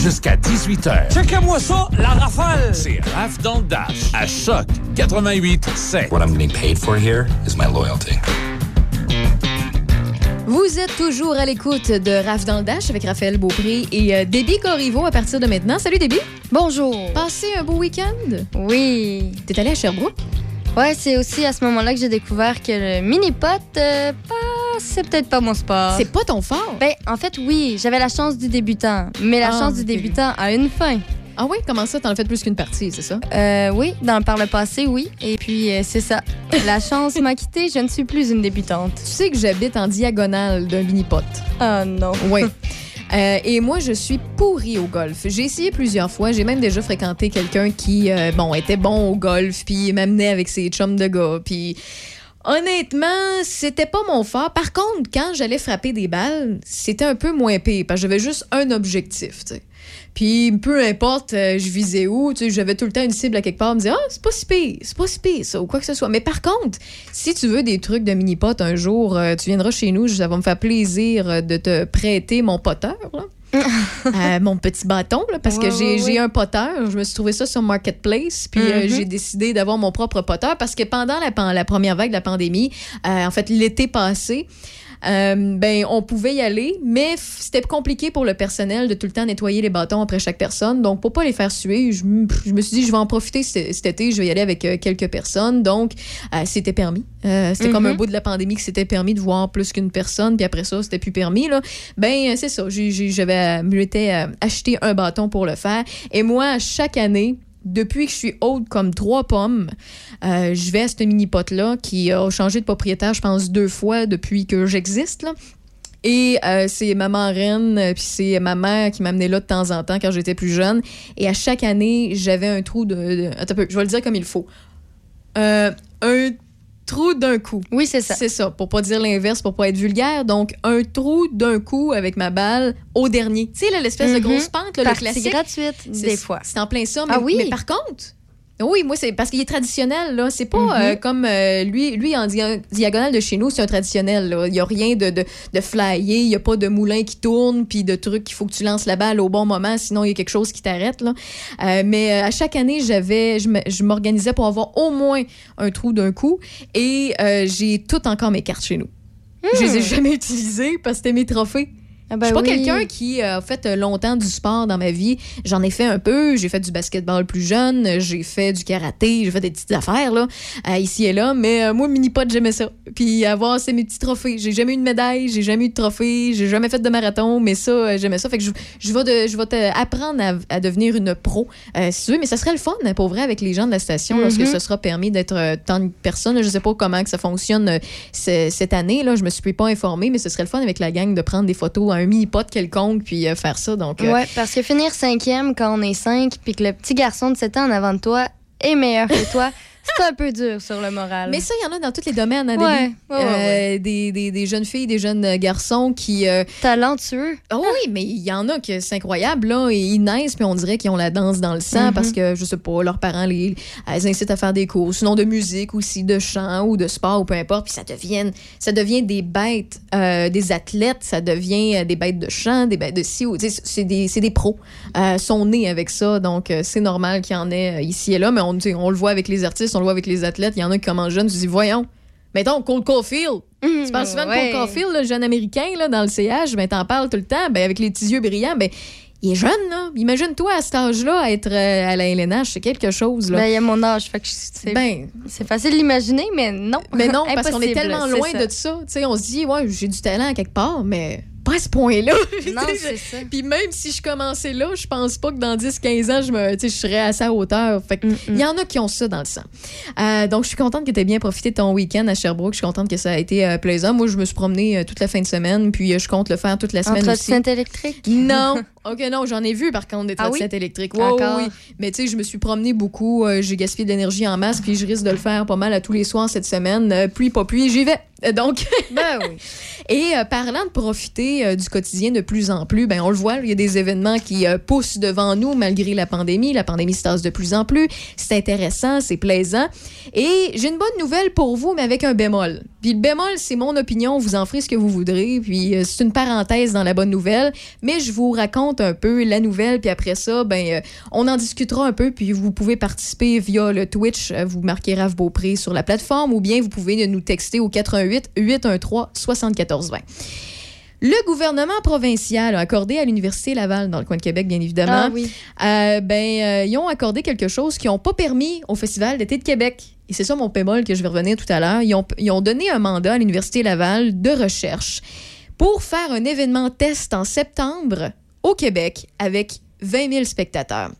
jusqu'à 18h. Checkez-moi ça, la rafale! C'est Raph dans le Dash à Choc 88 7. What I'm getting paid for here is my loyalty. Vous êtes toujours à l'écoute de Raph dans le Dash avec Raphaël Beaupré et euh, Déby Corriveau à partir de maintenant. Salut Déby. Bonjour. Passez un beau week-end. Oui. T'es allé à Sherbrooke? Ouais, c'est aussi à ce moment-là que j'ai découvert que le mini-pot, euh, pas- c'est peut-être pas mon sport. C'est pas ton fort. Ben, en fait, oui, j'avais la chance du débutant. Mais la Ah, chance du débutant a une fin. Ah oui? Comment ça? T'en as fait plus qu'une partie, c'est ça? Euh, oui, dans, par le passé, oui. Et puis, euh, c'est ça. La chance m'a quitté, je ne suis plus une débutante. Tu sais que j'habite en diagonale d'un mini-pot. Oh non. Oui. Euh, et moi, je suis pourrie au golf. J'ai essayé plusieurs fois. J'ai même déjà fréquenté quelqu'un qui, euh, bon, était bon au golf, puis m'amenait avec ses chums de gars. Puis honnêtement, c'était pas mon fort. Par contre, quand j'allais frapper des balles, c'était un peu moins pire, parce que j'avais juste un objectif. Puis peu importe, euh, je visais où, tu j'avais tout le temps une cible à quelque part, me dire ah c'est pas si pire, c'est pas si pire ça ou quoi que ce soit. Mais par contre, si tu veux des trucs de mini pot un jour, euh, tu viendras chez nous, ça va me faire plaisir euh, de te prêter mon poteur. Euh, mon petit bâton là, parce que j'ai ouais, j'ai ouais. un poteur, je me suis trouvé ça sur marketplace, puis euh, j'ai décidé d'avoir mon propre poteur parce que pendant la, la première vague de la pandémie, euh, en fait l'été passé. Euh, ben, on pouvait y aller, mais c'était compliqué pour le personnel de tout le temps nettoyer les bâtons après chaque personne. Donc, pour pas les faire suer, je, me suis dit, je vais en profiter cet été, je vais y aller avec euh, quelques personnes. Donc, euh, c'était permis. Euh, c'était comme Mhm. un bout de la pandémie que c'était permis de voir plus qu'une personne, puis après ça, c'était plus permis. Là. Ben, c'est ça. J'avais, me acheté un bâton pour le faire. Et moi, chaque année, depuis que je suis haute comme trois pommes, euh, je vais à ce mini-pot-là qui a changé de propriétaire, je pense, deux fois depuis que j'existe. Et euh, c'est ma marraine, euh, puis c'est ma mère qui m'amenait là de temps en temps quand j'étais plus jeune. Et à chaque année, j'avais un trou de... attends un je vais le dire comme il faut. Euh, un trou d'un coup. Oui, c'est ça. C'est ça, pour pas dire l'inverse, pour pas être vulgaire. Donc, un trou d'un coup avec ma balle au dernier. Tu sais, l'espèce de Mhm. grosse pente, là, le classique. gratuite, C'est- des fois. C'est en plein ça. Mais, Ah oui? mais par contre, oui, moi, c'est parce qu'il est traditionnel, là. C'est pas Mhm. euh, comme euh, lui, lui, en dia- diagonale de chez nous, c'est un traditionnel, là. Il y a rien de, de, de flyer, il y a pas de moulin qui tourne, puis de trucs qu'il faut que tu lances la balle au bon moment, sinon il y a quelque chose qui t'arrête, là. Euh, mais à chaque année, j'avais, je m'organisais pour avoir au moins un trou d'un coup, et j'ai tout encore mes cartes chez nous. Je les ai jamais utilisées parce que c'était mes trophées. Ah ben Je suis pas oui. quelqu'un qui euh, a fait euh, longtemps du sport dans ma vie. J'en ai fait un peu. J'ai fait du basketball plus jeune. J'ai fait du karaté. J'ai fait des petites affaires là, euh, ici et là. Mais moi, mini-pot, j'aimais ça. Puis avoir, c'est mes petits trophées. J'ai jamais eu de médaille. J'ai jamais eu de trophée. J'ai jamais fait de marathon. Mais ça, j'aimais ça. Fait que je, je vais, de- je vais te apprendre à, à devenir une pro, euh, si tu veux. Mais ça serait le fun, pour vrai, avec les gens de la station, lorsque Mhm. ce sera permis d'être tant de personnes. Je sais pas comment que ça fonctionne ce- cette année. Là. Je me suis pas informée, mais ce serait le fun avec la gang de prendre des photos à un mini-pot quelconque puis euh, faire ça. Donc, euh, Ouais, parce que finir cinquième quand on est cinq, puis que le petit garçon de 7 ans en avant de toi est meilleur que toi, c'est un peu dur sur le moral. Mais ça, il y en a dans tous les domaines, hein, Ouais, ouais, ouais, Euh, Des, des- des jeunes filles, des jeunes euh, garçons qui. euh, Talentueux. Ah oui, mais il y en a que c'est incroyable, là. Et ils naissent, puis on dirait qu'ils ont la danse dans le sang Mhm. parce que, je sais pas, leurs parents les, les incitent à faire des cours, sinon de musique aussi, de chant ou de sport ou peu importe. Puis ça devient, ça devient des bêtes, euh, des athlètes, ça devient des bêtes de chant, des bêtes de sais, C'est des, des pros. Sont nés avec ça, donc c'est normal qu'il y en ait ici et là, mais on, on le voit avec les artistes, on le voit avec les athlètes. Il y en a qui commencent jeunes, tu dis, voyons. Mettons, Cole Caulfield. Tu parles souvent de Ouais. Cole Caulfield, le jeune américain, là, dans le CH, ben, t'en parles tout le temps, ben, avec les petits yeux brillants, ben, il est jeune, là. Imagine-toi, à cet âge-là, être euh, à la LNH, c'est quelque chose, là. Ben, il y a mon âge, fait que c'est Ben, c'est facile de l'imaginer, mais non. mais non, parce qu'on est tellement loin ça. de ça. Tu sais, on se dit, ouais, j'ai du talent à quelque part, mais pas à ce point-là. Non, c'est ça. Puis même si je commençais là, je pense pas que dans 10-15 ans, je, me, je serais à sa hauteur. Fait Mm, il y en a qui ont ça dans le sang. Euh, donc, je suis contente que tu aies bien profité de ton week-end à Sherbrooke. Je suis contente que ça a été euh, plaisant. Moi, je me suis promenée euh, toute la fin de semaine, puis je compte le faire toute la semaine aussi. trottinette électrique? Non. OK, non, j'en ai vu par contre des Ah oui? trottinettes électriques. Ouais, oui. Mais tu sais, je me suis promenée beaucoup. euh, j'ai gaspillé de l'énergie en masse, puis je risque de le faire pas mal à tous les soirs cette semaine. Euh, pluie, pas pluie, j'y vais. Euh, Donc, Ben oui. et euh, parlant de profiter euh, du quotidien de plus en plus, ben on le voit, il y a des événements qui euh, poussent devant nous malgré la pandémie. La pandémie se tasse de plus en plus. C'est intéressant, c'est plaisant. Et j'ai une bonne nouvelle pour vous, mais avec un bémol. Puis le bémol, c'est mon opinion. Vous en ferez ce que vous voudrez. Puis c'est une parenthèse dans la bonne nouvelle. Mais je vous raconte présente un peu la nouvelle, puis après ça, ben, euh, on en discutera un peu, puis vous pouvez participer via le Twitch. Euh, vous marquez Raph Beaupré sur la plateforme, ou bien vous pouvez nous texter au 88 813 7420. Le gouvernement provincial a accordé à l'Université Laval, dans le coin de Québec, bien évidemment, Ah oui. euh, ben, euh, ils ont accordé quelque chose qu'ils n'ont pas permis au Festival d'été de Québec. Et c'est ça mon pémol que je vais revenir tout à l'heure. Ils ont, ils ont donné un mandat à l'Université Laval de recherche pour faire un événement test en septembre au Québec avec 20 000 spectateurs.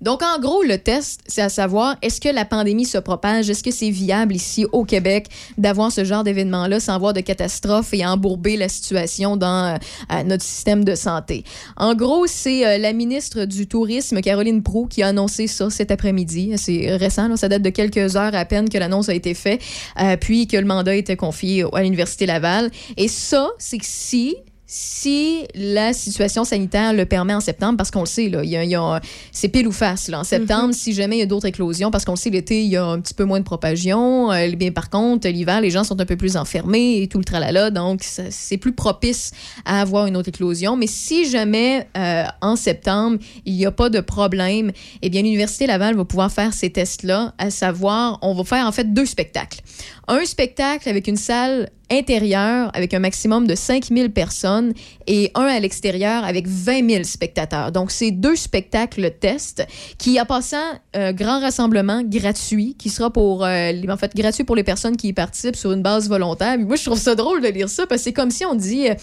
Donc, en gros, le test, c'est à savoir, est-ce que la pandémie se propage? Est-ce que c'est viable ici au Québec d'avoir ce genre d'événement-là sans avoir de catastrophe et embourber la situation dans euh, notre système de santé? En gros, c'est euh, la ministre du Tourisme, Caroline Proux, qui a annoncé ça cet après-midi. C'est récent, ça date de quelques heures à peine que l'annonce a été faite, euh, puis que le mandat a été confié à l'Université Laval. Et ça, c'est que si si la situation sanitaire le permet en septembre, parce qu'on le sait, là, il y a, il y a- c'est pile ou face là, en septembre, si jamais il y a d'autres éclosions, parce qu'on le sait, l'été, il y a un petit peu moins de propagation. Euh, bien, par contre, l'hiver, les gens sont un peu plus enfermés et tout le tralala, donc c'est plus propice à avoir une autre éclosion. Mais si jamais euh, en septembre, il n'y a pas de problème, eh bien, l'Université Laval va pouvoir faire ces tests-là, à savoir, on va faire en fait deux spectacles. Un spectacle avec une salle intérieure avec un maximum de 5000 personnes et un à l'extérieur avec 20 000 spectateurs. Donc, c'est deux spectacles test qui, en passant, euh, grand rassemblement gratuit qui sera pour, euh, en fait, gratuit pour les personnes qui y participent sur une base volontaire. Moi, je trouve ça drôle de lire ça parce que c'est comme si on dit, euh,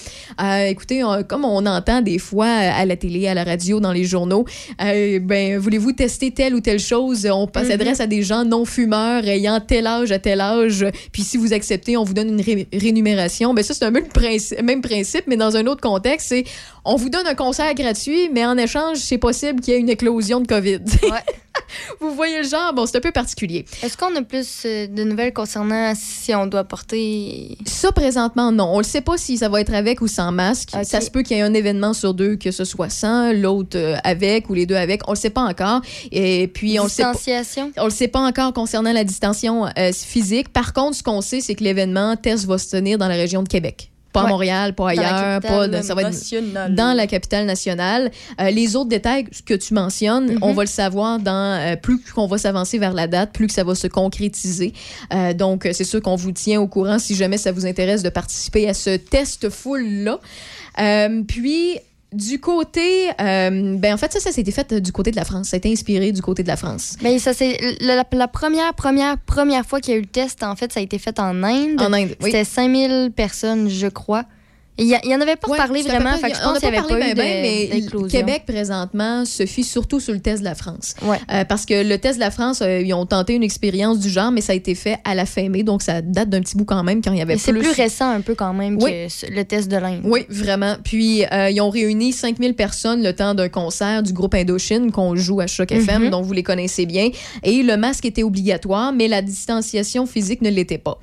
euh, écoutez, on- comme on entend des fois à la télé, à la radio, dans les journaux, ben, voulez-vous tester telle ou telle chose? On s'adresse à des gens non fumeurs ayant tel âge à tel âge. Puis si vous acceptez, on vous donne une ré- rémunération. Ben ça, c'est un peu le principe, même principe, mais dans un autre contexte, c'est on vous donne un concert gratuit, mais en échange, c'est possible qu'il y ait une éclosion de COVID. vous voyez le genre? Bon, c'est un peu particulier. Est-ce qu'on a plus euh, de nouvelles concernant si on doit porter? Ça, présentement, non. On ne sait pas si ça va être avec ou sans masque. Ça se peut qu'il y ait un événement sur deux, que ce soit sans, l'autre euh, avec ou les deux avec. On ne le sait pas encore. Et puis, on le sait pas. On le sait pas encore concernant la distanciation euh, physique. Par contre, ce qu'on sait, c'est que l'événement test va se tenir dans la région de Québec. Pas à. Montréal, pas Dans ailleurs, pas de- ça va être dans la capitale nationale. Euh, les autres détails que tu mentionnes, Mhm. on va le savoir dans euh, plus qu'on va s'avancer vers la date, plus que ça va se concrétiser. Euh, donc, c'est sûr qu'on vous tient au courant si jamais ça vous intéresse de participer à ce test full-là. Euh, puis, du côté, euh, ben en fait, ça, ça s'était fait euh, du côté de la France. Ça a été inspiré du côté de la France. Mais ça, c'est la, la- la première, première, première fois qu'il y a eu le test, en fait, ça a été fait en Inde. En Inde, oui. C'était 5000 personnes, je crois. Il y, a- il y en avait pas Ouais, parlé vraiment, près- fait que je on pense n'a qu'il n'y avait pas parlé eu ben de- mais. Québec, présentement, se fie surtout sur le test de la France. Ouais. Euh, parce que le test de la France, euh, ils ont tenté une expérience du genre, mais ça a été fait à la fin mai, donc ça date d'un petit bout quand même, quand il y avait Mais c'est plus... plus récent un peu quand même Oui. que le test de l'Inde. Oui, vraiment. Puis, euh, ils ont réuni 5000 personnes le temps d'un concert du groupe Indochine qu'on joue à Choc FM, Mhm. donc vous les connaissez bien. Et le masque était obligatoire, mais la distanciation physique ne l'était pas.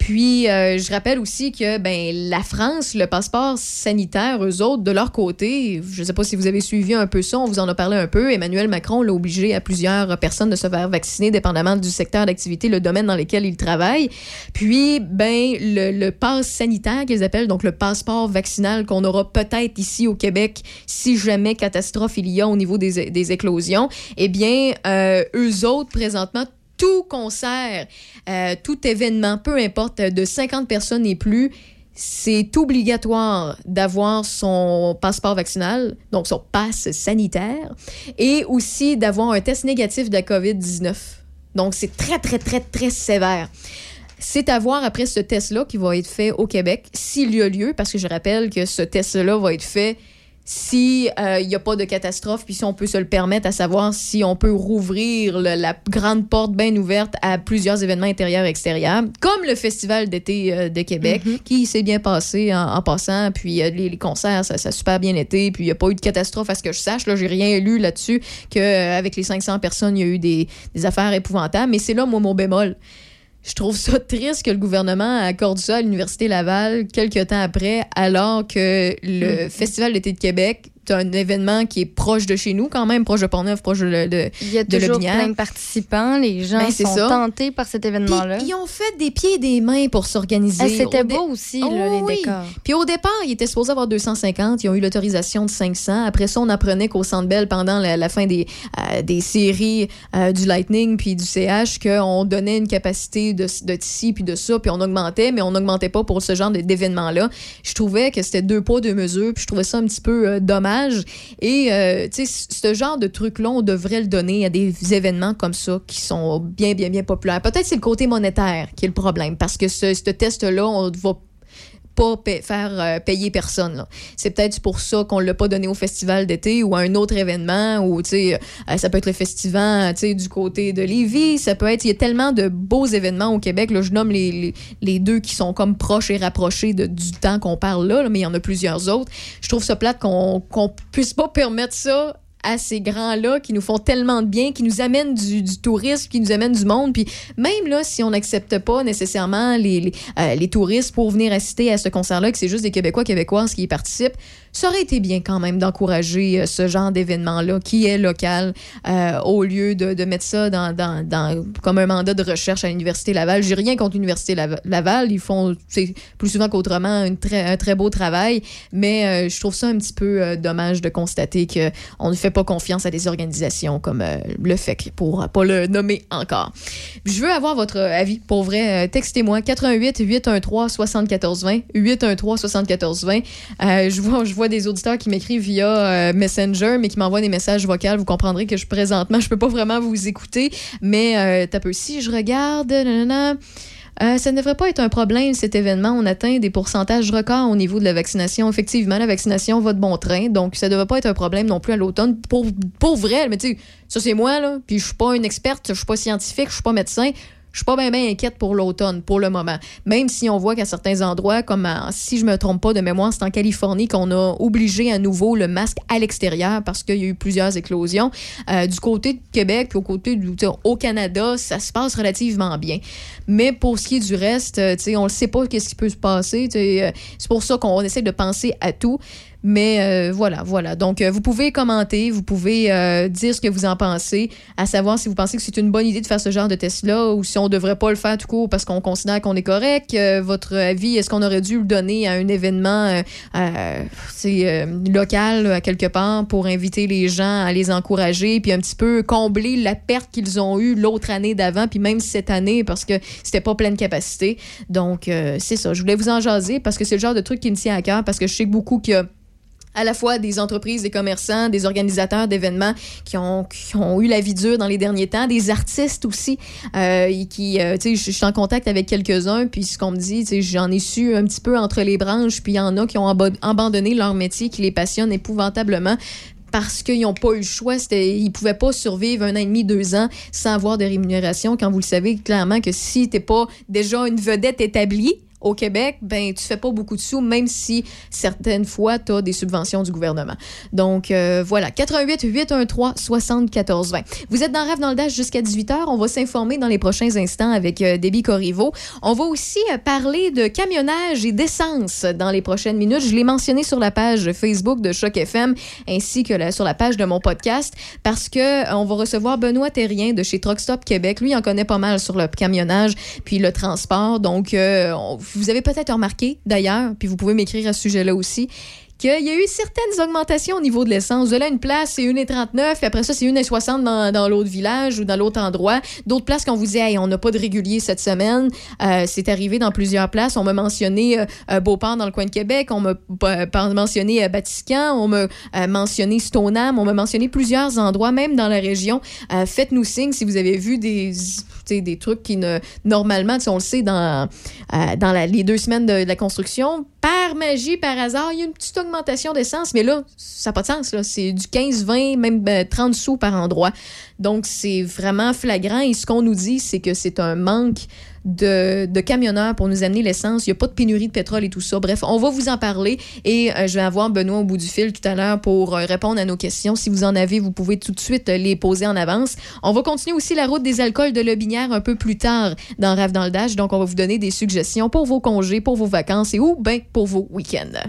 Puis, je rappelle aussi que ben, la France, le passeport sanitaire, eux autres, de leur côté, je ne sais pas si vous avez suivi un peu ça, on vous en a parlé un peu. Emmanuel Macron l'a obligé à plusieurs personnes de se faire vacciner, dépendamment du secteur d'activité, le domaine dans lequel ils travaillent. Puis, ben, le, le pass sanitaire qu'ils appellent, donc le passeport vaccinal qu'on aura peut-être ici au Québec si jamais catastrophe il y a au niveau des, des éclosions, eh bien, euh, eux autres, présentement, tout concert, euh, tout événement, peu importe, de 50 personnes et plus, c'est obligatoire d'avoir son passeport vaccinal, donc son passe sanitaire, et aussi d'avoir un test négatif de la COVID-19. Donc, c'est très, très, très, très sévère. C'est à voir après ce test-là qui va être fait au Québec, s'il y a lieu, parce que je rappelle que ce test-là va être fait si euh, il n'y a pas de catastrophe, puis si on peut se le permettre, à savoir si on peut rouvrir le- la grande porte bien ouverte à plusieurs événements intérieurs et extérieurs, comme le Festival d'été euh, de Québec, qui s'est bien passé en, en passant, puis euh, les, les concerts, ça, ça a super bien été, puis il n'y a pas eu de catastrophe à ce que je sache. Là, j'ai rien lu là-dessus qu'avec les 500 personnes, il y a eu des, des affaires épouvantables, mais c'est là, moi, mon bémol. Je trouve ça triste que le gouvernement accorde ça à l'Université Laval quelques temps après, alors que le Festival d'été de Québec, un événement qui est proche de chez nous, quand même, proche de Portneuf, proche de, de, Il y a de toujours plein de participants. Les gens Ben, sont ça. tentés par cet événement-là. ils ont fait des pieds et des mains pour s'organiser. Ah, C'était beau aussi, Oh, là, les oui. décors. Puis au départ, ils étaient supposés avoir 250. Ils ont eu l'autorisation de 500. Après ça, on apprenait qu'au Centre Bell, pendant la, la fin des, euh, des séries euh, du Lightning puis du CH, qu'on donnait une capacité de, de ci puis de ça, puis on augmentait, mais on n'augmentait pas pour ce genre d'événements-là. Je trouvais que c'était deux poids, deux mesures, puis je trouvais ça un petit peu euh, dommage. Et, euh, tu sais, ce genre de truc-là, on devrait le donner à des événements comme ça qui sont bien, bien, bien populaires. Peut-être c'est le côté monétaire qui est le problème, parce que ce, ce test-là, on va pas pa- faire euh, payer personne. C'est peut-être pour ça qu'on l'a pas donné au festival d'été ou à un autre événement ou euh, ça peut être le festival du côté de Lévis, ça peut être il y a tellement de beaux événements au Québec là, je nomme les, les, deux qui sont comme proches et rapprochés de, du temps qu'on parle là, mais il y en a plusieurs autres. Je trouve ça plate qu'on qu'on puisse pas permettre ça à ces grands-là qui nous font tellement de bien, qui nous amènent du, tourisme, qui nous amènent du monde. Puis même là, si on n'accepte pas nécessairement les, les, euh, touristes pour venir assister à ce concert-là, que c'est juste des Québécois, Québécoises qui y participent, ça aurait été bien quand même d'encourager euh, ce genre d'événement-là qui est local euh, au lieu de, de mettre ça dans, dans, comme un mandat de recherche à l'Université Laval. J'ai rien contre l'Université Lava- Laval. Ils font plus souvent qu'autrement une très, un très beau travail, mais euh, je trouve ça un petit peu dommage de constater qu'on ne fait pas confiance à des organisations comme le FEC, pour pas le nommer encore. Je veux avoir votre avis. Pour vrai, textez-moi 88 813 7420 813 7420. Euh, je vois je vois des auditeurs qui m'écrivent via euh, Messenger mais qui m'envoient des messages vocaux. Vous comprendrez que je présentement, je peux pas vraiment vous écouter, mais euh, t'as si je regarde euh, ça ne devrait pas être un problème, cet événement. On atteint des pourcentages records au niveau de la vaccination. Effectivement, la vaccination va de bon train, donc ça ne devrait pas être un problème non plus à l'automne. Pour, pour vrai, mais tu sais, ça c'est moi, là, puis je suis pas une experte, je suis pas scientifique, je suis pas médecin. Je suis pas bien inquiète pour l'automne, pour le moment. Même si on voit qu'à certains endroits, comme si je me trompe pas de mémoire, c'est en Californie qu'on a obligé à nouveau le masque à l'extérieur parce qu'il y a eu plusieurs éclosions. Euh, du côté de Québec, puis au côté du, Canada, ça se passe relativement bien. Mais pour ce qui est du reste, euh, on ne sait pas qu'est-ce qui peut se passer. euh, C'est pour ça qu'on essaie de penser à tout. Mais euh, voilà, voilà. Donc, euh, vous pouvez commenter, vous pouvez euh, dire ce que vous en pensez, à savoir si vous pensez que c'est une bonne idée de faire ce genre de test-là ou si on devrait pas le faire tout court parce qu'on considère qu'on est correct. Votre avis, est-ce qu'on aurait dû le donner à un événement c'est, local à quelque part pour inviter les gens à les encourager puis un petit peu combler la perte qu'ils ont eue l'autre année d'avant puis même cette année parce que c'était pas pleine capacité. Donc, c'est ça. Je voulais vous en jaser parce que c'est le genre de truc qui me tient à cœur parce que je sais beaucoup qu'il y a à la fois des entreprises, des commerçants, des organisateurs d'événements qui ont, qui ont eu la vie dure dans les derniers temps, des artistes aussi, euh, qui, euh, tu sais, je suis en contact avec quelques-uns, puis ce qu'on me dit, tu sais, j'en ai su un petit peu entre les branches, puis il y en a qui ont abandonné leur métier qui les passionne épouvantablement parce qu'ils n'ont pas eu le choix. Ils pouvaient pas survivre un an et demi, deux ans sans avoir de rémunération. Quand vous le savez clairement que si t'es pas déjà une vedette établie au Québec, ben tu fais pas beaucoup de sous, même si certaines fois tu as des subventions du gouvernement. Donc euh, voilà, 88 813 74 20. Vous êtes dans Rêve dans le Dash jusqu'à 18h. On va s'informer dans les prochains instants avec euh, Debbie Corriveau. On va aussi euh, parler de camionnage et d'essence dans les prochaines minutes. Je l'ai mentionné sur la page Facebook de Choc FM ainsi que la- sur la page de mon podcast parce que euh, on va recevoir Benoît Terrien de chez Truck Stop Québec. Lui, il en connaît pas mal sur le camionnage puis le transport. Donc, on- vous avez peut-être remarqué d'ailleurs, puis vous pouvez m'écrire à ce sujet-là aussi, qu'il y a eu certaines augmentations au niveau de l'essence. De là, une place, c'est 1,39, puis après ça, c'est 1,60 dans, dans l'autre village ou dans l'autre endroit. D'autres places qu'on vous dit, hey, on n'a pas de régulier cette semaine. Euh, c'est arrivé dans plusieurs places. On m'a mentionné euh, euh, Beauport dans le coin de Québec, on m'a euh, mentionné euh, Batiscan, on m'a euh, mentionné Stoneham, on m'a mentionné plusieurs endroits, même dans la région. Euh, Faites-nous signe si vous avez vu des, des trucs qui ne. Normalement, on le sait, dans, euh, les deux semaines de, la construction, par magie, par hasard, il y a une petite augmentation d'essence, mais là, ça n'a pas de sens. C'est du 15, 20, même euh, 30 sous par endroit. Donc, c'est vraiment flagrant. Et ce qu'on nous dit, c'est que c'est un manque de, camionneurs pour nous amener l'essence. Il n'y a pas de pénurie de pétrole et tout ça. Bref, on va vous en parler et euh, je vais avoir Benoît au bout du fil tout à l'heure pour euh, répondre à nos questions. Si vous en avez, vous pouvez tout de suite euh, les poser en avance. On va continuer aussi la route des alcools de Lobinière un peu plus tard dans Rêve dans le Dash. Donc, on va vous donner des suggestions pour vos congés, pour vos vacances et ou bien pour vos week-ends.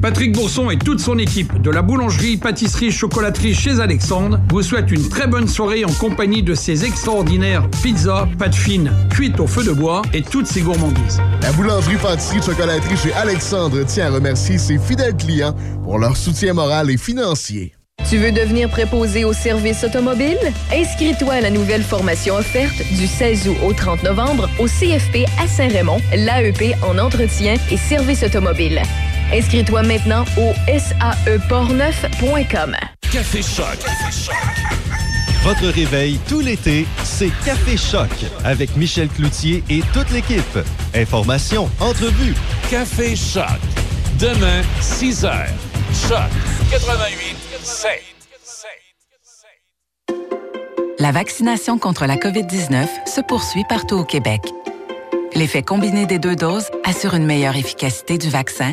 Patrick Bourson et toute son équipe de la boulangerie, pâtisserie, chocolaterie chez Alexandre vous souhaitent une très bonne soirée en compagnie de ces extraordinaires pizzas, pâtes fines, cuites au feu de bois et toutes ces gourmandises. La boulangerie, pâtisserie, chocolaterie chez Alexandre tient à remercier ses fidèles clients pour leur soutien moral et financier. Tu veux devenir préposé au service automobile? Inscris-toi à la nouvelle formation offerte du 16 août au 30 novembre au CFP à Saint-Raymond, l'AEP en entretien et service automobile. Inscris-toi maintenant au saeportneuf.com. Café Choc. Votre réveil tout l'été, c'est Café Choc avec Michel Cloutier et toute l'équipe. Informations, entrevues. Café Choc. Demain, 6 h. Choc 88 7. La vaccination contre la COVID-19 se poursuit partout au Québec. L'effet combiné des deux doses assure une meilleure efficacité du vaccin,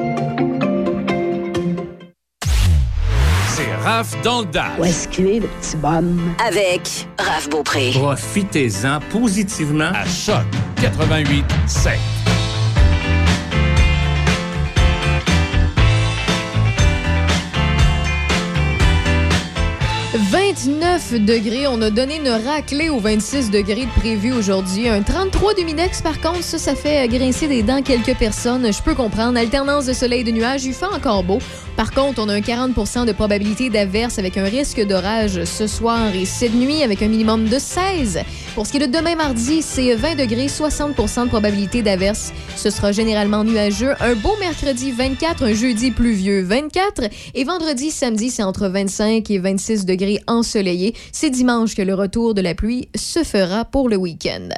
Raph dans le Dash. Où est-ce qu'il est, le petit bonhomme? Avec Raph Beaupré. Profitez-en positivement. À Choc 88 7. 29 degrés. On a donné une raclée aux 26 degrés de prévu aujourd'hui. Un 33 d'humidex, par contre, ça, fait grincer des dents quelques personnes. Je peux comprendre. Alternance de soleil et de nuages, il fait encore beau. Par contre, on a un 40% de probabilité d'averse avec un risque d'orage ce soir et cette nuit avec un minimum de 16. Pour ce qui est de demain mardi, c'est 20 degrés, 60 de probabilité d'averse. Ce sera généralement nuageux. Un beau mercredi 24, un jeudi pluvieux 24 et vendredi, samedi, c'est entre 25 et 26 degrés ensoleillé. C'est dimanche que le retour de la pluie se fera pour le week-end.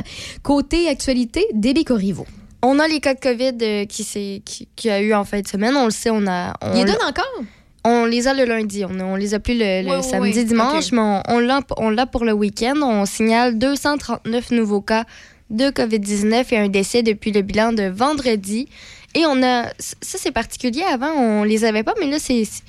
Côté actualité, Déby Corriveau. On a les cas de COVID euh, qui, qui, qui a eu en fin de semaine. On le sait, on a. On Il les l'a- donne encore? On les a le lundi. On, on les a plus le, samedi, dimanche, mais on, on l'a pour le week-end. On signale 239 nouveaux cas de COVID-19 et un décès depuis le bilan de vendredi. Et on a. Ça, c'est particulier. Avant, on les avait pas, mais là, c'est. c'est-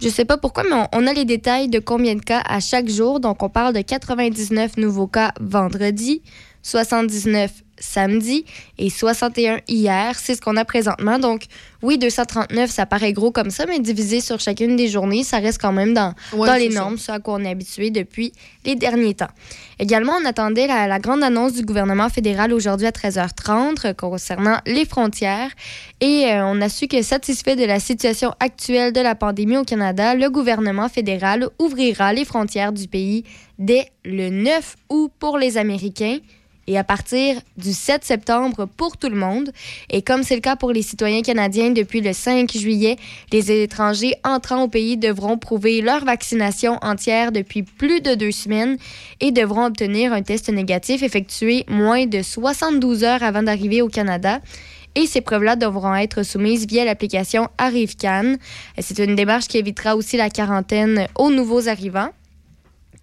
Je sais pas pourquoi, mais on, on a les détails de combien de cas à chaque jour. Donc, on parle de 99 nouveaux cas vendredi, 79 samedi et 61 hier. C'est ce qu'on a présentement. Donc, oui, 239, ça paraît gros comme ça, mais divisé sur chacune des journées, ça reste quand même dans, Ouais, dans les ça. normes, ce à quoi on est habitué depuis les derniers temps. Également, on attendait la, la grande annonce du gouvernement fédéral aujourd'hui à 13h30 euh, concernant les frontières. Et euh, on a su que satisfait de la situation actuelle de la pandémie au Canada, le gouvernement fédéral ouvrira les frontières du pays dès le 9 août pour les Américains et à partir du 7 septembre pour tout le monde. Et comme c'est le cas pour les citoyens canadiens depuis le 5 juillet, les étrangers entrant au pays devront prouver leur vaccination entière depuis plus de deux semaines et devront obtenir un test négatif effectué moins de 72 heures avant d'arriver au Canada. Et ces preuves-là devront être soumises via l'application ArriveCan. C'est une démarche qui évitera aussi la quarantaine aux nouveaux arrivants.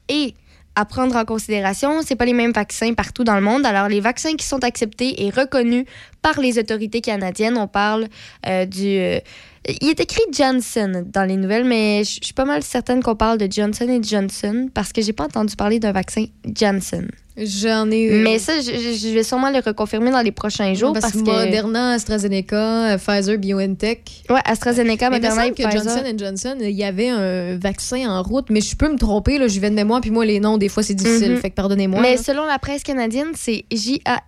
Et à prendre en considération, c'est pas les mêmes vaccins partout dans le monde. Alors les vaccins qui sont acceptés et reconnus par les autorités canadiennes, on parle euh, du euh, il est écrit Johnson dans les nouvelles, mais je je suis pas mal certaine qu'on parle de Johnson et Johnson parce que j'ai pas entendu parler d'un vaccin Johnson. J'en ai eu. Mais ça, je, je- je vais sûrement le reconfirmer dans les prochains jours parce, parce, que Moderna, AstraZeneca, euh, Pfizer, BioNTech. ouais, AstraZeneca, Moderna et que Pfizer. Johnson Johnson, il y avait un vaccin en route, mais je peux me tromper, là, j'y vais de mémoire, puis moi, les noms, des fois, c'est difficile, Mhm. fait que pardonnez-moi. Mais là. selon la presse canadienne, c'est J.A.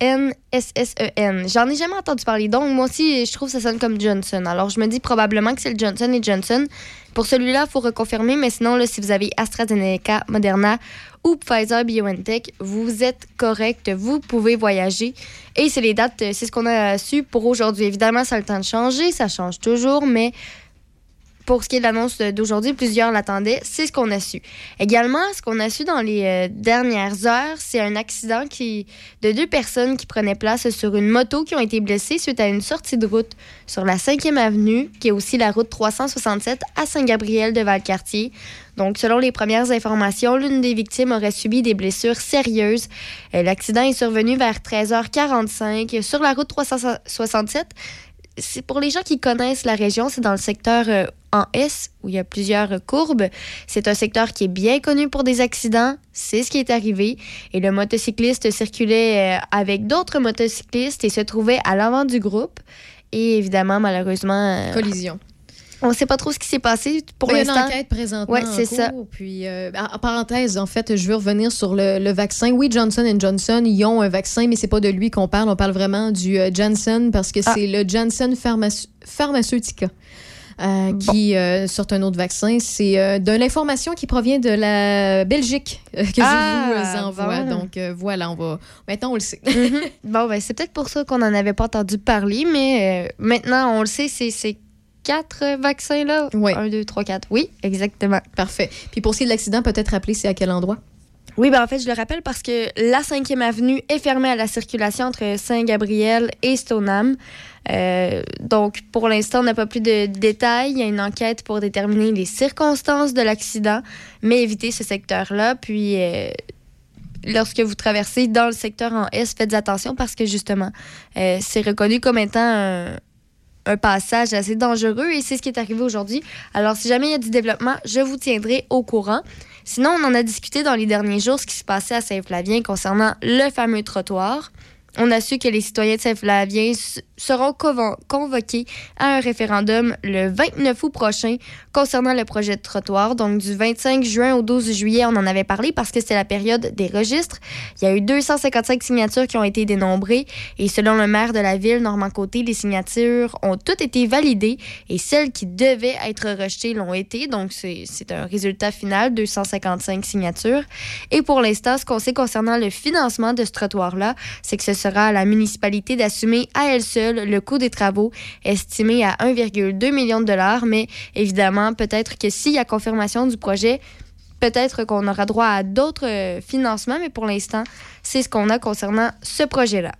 J-O-N-S-S-E-N. J'en ai jamais entendu parler. Donc, moi aussi, je trouve que ça sonne comme Johnson. Alors, je me dis probablement que c'est le Johnson et Johnson. Pour celui-là, il faut reconfirmer. Mais sinon, là, si vous avez AstraZeneca, Moderna ou Pfizer BioNTech, vous êtes correct. Vous pouvez voyager. Et c'est les dates, c'est ce qu'on a su pour aujourd'hui. Évidemment, ça a le temps de changer. Ça change toujours. Mais pour ce qui est de l'annonce d'aujourd'hui, plusieurs l'attendaient. C'est ce qu'on a su. Également, ce qu'on a su dans les euh, dernières heures, c'est un accident qui, de deux personnes qui prenaient place sur une moto qui ont été blessées suite à une sortie de route sur la 5e avenue, qui est aussi la route 367 à Saint-Gabriel de Valcartier. Donc, selon les premières informations, l'une des victimes aurait subi des blessures sérieuses. Euh, L'accident est survenu vers 13h45 sur la route 367 c'est pour les gens qui connaissent la région, c'est dans le secteur euh, en S où il y a plusieurs courbes. C'est un secteur qui est bien connu pour des accidents. C'est ce qui est arrivé. Et le motocycliste circulait euh, avec d'autres motocyclistes et se trouvait à l'avant du groupe. Et évidemment, malheureusement. euh, Collision. On ne sait pas trop ce qui s'est passé pour Il y a l'instant. une enquête présentement Ouais, c'est ça. Puis, euh, en en parenthèse, en fait, je veux revenir sur le, le vaccin. Oui, Johnson Johnson, ils ont un vaccin, mais c'est pas de lui qu'on parle. On parle vraiment du euh, Janssen parce que Ah. c'est le Janssen Pharmace- Pharmaceutica. euh, qui euh, sort un autre vaccin. C'est euh, de l'information qui provient de la Belgique euh, que Ah, je vous envoie. bon. Donc voilà, on va. Maintenant, on le sait. Mhm. Bon, ben, c'est peut-être pour ça qu'on n'en avait pas entendu parler, mais maintenant, on le sait, c'est ces quatre vaccins là. Oui. Un, deux, trois, quatre. Oui, exactement. Parfait. Puis pour ce qui est de l'accident, peut-être rappeler c'est à quel endroit? Oui, ben en fait, je le rappelle parce que la 5e avenue est fermée à la circulation entre Saint-Gabriel et Stoneham. Euh, donc, pour l'instant, on n'a pas plus de détails. Il y a une enquête pour déterminer les circonstances de l'accident, mais évitez ce secteur-là. Puis, euh, lorsque vous traversez dans le secteur en S, faites attention parce que justement, euh, c'est reconnu comme étant un, un passage assez dangereux et c'est ce qui est arrivé aujourd'hui. Alors, si jamais il y a du développement, je vous tiendrai au courant. Sinon, on en a discuté dans les derniers jours ce qui se passait à Saint-Flavien concernant le fameux trottoir. On a su que les citoyens de Saint-Flavien seront convo- convoqués à un référendum le 29 août prochain concernant le projet de trottoir. Donc, du 25 juin au 12 juillet, on en avait parlé parce que c'était la période des registres. Il y a eu 255 signatures qui ont été dénombrées et selon le maire de la ville, Normand Côté, les signatures ont toutes été validées et celles qui devaient être rejetées l'ont été. Donc, c'est c'est un résultat final, 255 signatures. Et pour l'instant, ce qu'on sait concernant le financement de ce trottoir-là, c'est que ce sera à la municipalité d'assumer à elle seule le coût des travaux, estimé à 1,2 million de dollars. Mais évidemment, peut-être que s'il y a confirmation du projet, peut-être qu'on aura droit à d'autres euh, financements, mais pour l'instant, c'est ce qu'on a concernant ce projet-là.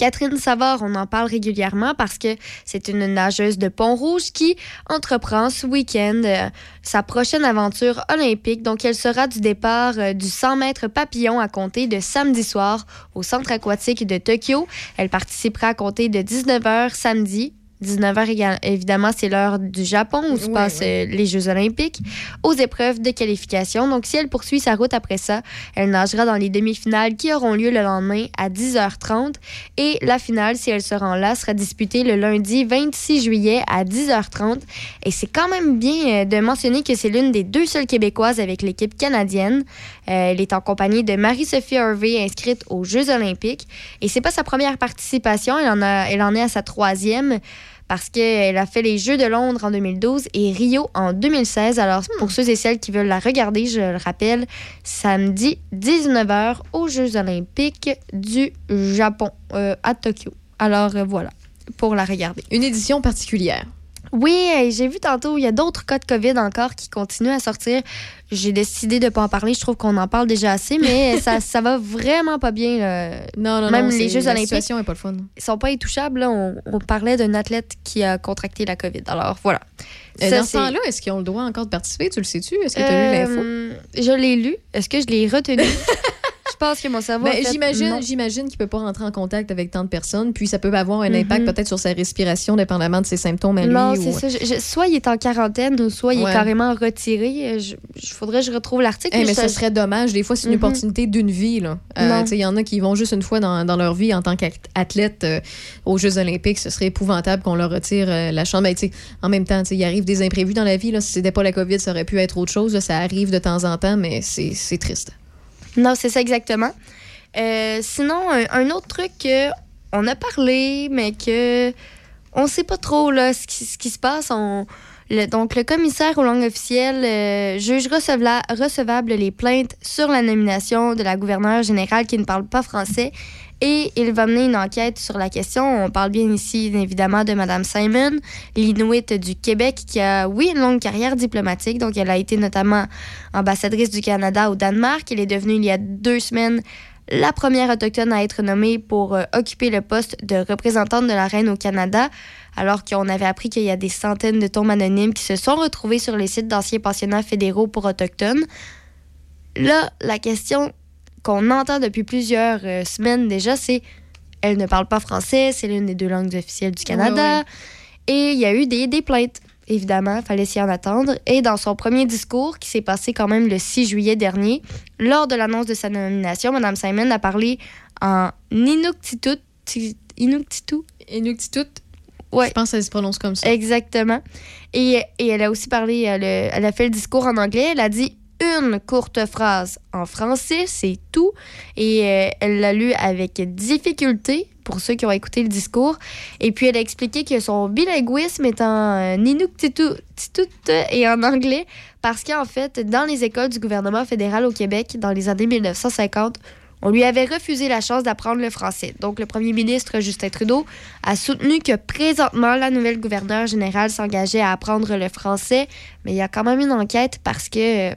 Catherine Savard, on en parle régulièrement parce que c'est une nageuse de Pont-Rouge qui entreprend ce week-end euh, sa prochaine aventure olympique. Donc, elle sera du départ euh, du 100 mètres papillon à compter de samedi soir au centre aquatique de Tokyo. Elle participera à compter de 19h samedi. 19h, évidemment, c'est l'heure du Japon où se Oui, passent oui. euh, les Jeux olympiques aux épreuves de qualification. Donc, si elle poursuit sa route après ça, elle nagera dans les demi-finales qui auront lieu le lendemain à 10h30. Et la finale, si elle se rend là, sera disputée le lundi 26 juillet à 10h30. Et c'est quand même bien euh, de mentionner que c'est l'une des deux seules Québécoises avec l'équipe canadienne. Euh, elle est en compagnie de Marie-Sophie Harvey, inscrite aux Jeux olympiques. Et c'est pas sa première participation, elle en, a, elle en est à sa troisième parce qu'elle a fait les Jeux de Londres en 2012 et Rio en 2016. Alors, pour ceux et celles qui veulent la regarder, je le rappelle, samedi 19h aux Jeux olympiques du Japon euh, à Tokyo. Alors, euh, voilà, pour la regarder. Une édition particulière. Oui, j'ai vu tantôt, il y a d'autres cas de COVID encore qui continuent à sortir. J'ai décidé de ne pas en parler. Je trouve qu'on en parle déjà assez, mais ça, ça va vraiment pas bien. là. Non, non, Même non, les Jeux la olympiques. situation est pas le fun. Ils sont pas intouchables. là. On, on parlait d'un athlète qui a contracté la COVID. Alors, voilà. Euh, Ça, dans ce temps-là, est-ce qu'ils ont le droit encore de participer? Tu le sais-tu? Est-ce que tu as lu l'info? Euh, Je l'ai lu. Est-ce que je l'ai retenu? que mon cerveau. a Ben, j'imagine, j'imagine qu'il peut pas rentrer en contact avec tant de personnes, puis ça peut avoir un Mhm. impact peut-être sur sa respiration, dépendamment de ses symptômes à lui. Non, ou- c'est ça. Je- je- soit il est en quarantaine ou soit il Ouais. est carrément retiré. Je- faudrait que je retrouve l'article. Eh, mais ça serait dommage. Des fois, c'est une Mhm. opportunité d'une vie. Euh, Il y en a qui vont juste une fois dans, dans leur vie en tant qu'athlète euh, aux Jeux olympiques. Ce serait épouvantable qu'on leur retire euh, la chambre. Ben, en même temps, il arrive des imprévus dans la vie. Là. Si c'était pas la COVID, ça aurait pu être autre chose. là. Ça arrive de temps en temps, mais c'est triste. Non, c'est ça exactement. Euh, sinon, un, autre truc que on a parlé, mais que on sait pas trop là, ce, qui, se passe. Donc, le commissaire aux langues officielles euh, juge recevable les plaintes sur la nomination de la gouverneure générale qui ne parle pas français et il va mener une enquête sur la question. On parle bien ici, évidemment, de Mme Simon, l'Inuit du Québec, qui a, oui, une longue carrière diplomatique. Donc, elle a été notamment ambassadrice du Canada au Danemark. Elle est devenue, il y a deux semaines, la première autochtone à être nommée pour euh, occuper le poste de représentante de la reine au Canada, alors qu'on avait appris qu'il y a des centaines de tombes anonymes qui se sont retrouvées sur les sites d'anciens pensionnats fédéraux pour autochtones. Là, la question qu'on entend depuis plusieurs euh, semaines déjà, c'est elle ne parle pas français, c'est l'une des deux langues officielles du Canada. Et il y a eu des, des plaintes, évidemment, il fallait s'y en attendre. Et dans son premier discours, qui s'est passé quand même le 6 juillet dernier, lors de l'annonce de sa nomination, Mme Simon a parlé en Inuktitut. Inuktitut? Inuktitut? Ouais. Je pense qu'elle se prononce comme ça. Exactement. Et, et elle a aussi parlé, elle, a- elle a fait le discours en anglais. Elle a dit une courte phrase en français, c'est tout. Et euh, elle l'a lu avec difficulté pour ceux qui ont écouté le discours. Et puis elle a expliqué que son bilinguisme est en euh, Inuktitut et en anglais parce qu'en fait, dans les écoles du gouvernement fédéral au Québec, dans les années 1950, on lui avait refusé la chance d'apprendre le français. Donc, le premier ministre Justin Trudeau a soutenu que présentement, la nouvelle gouverneure générale s'engageait à apprendre le français, mais il y a quand même une enquête parce que euh,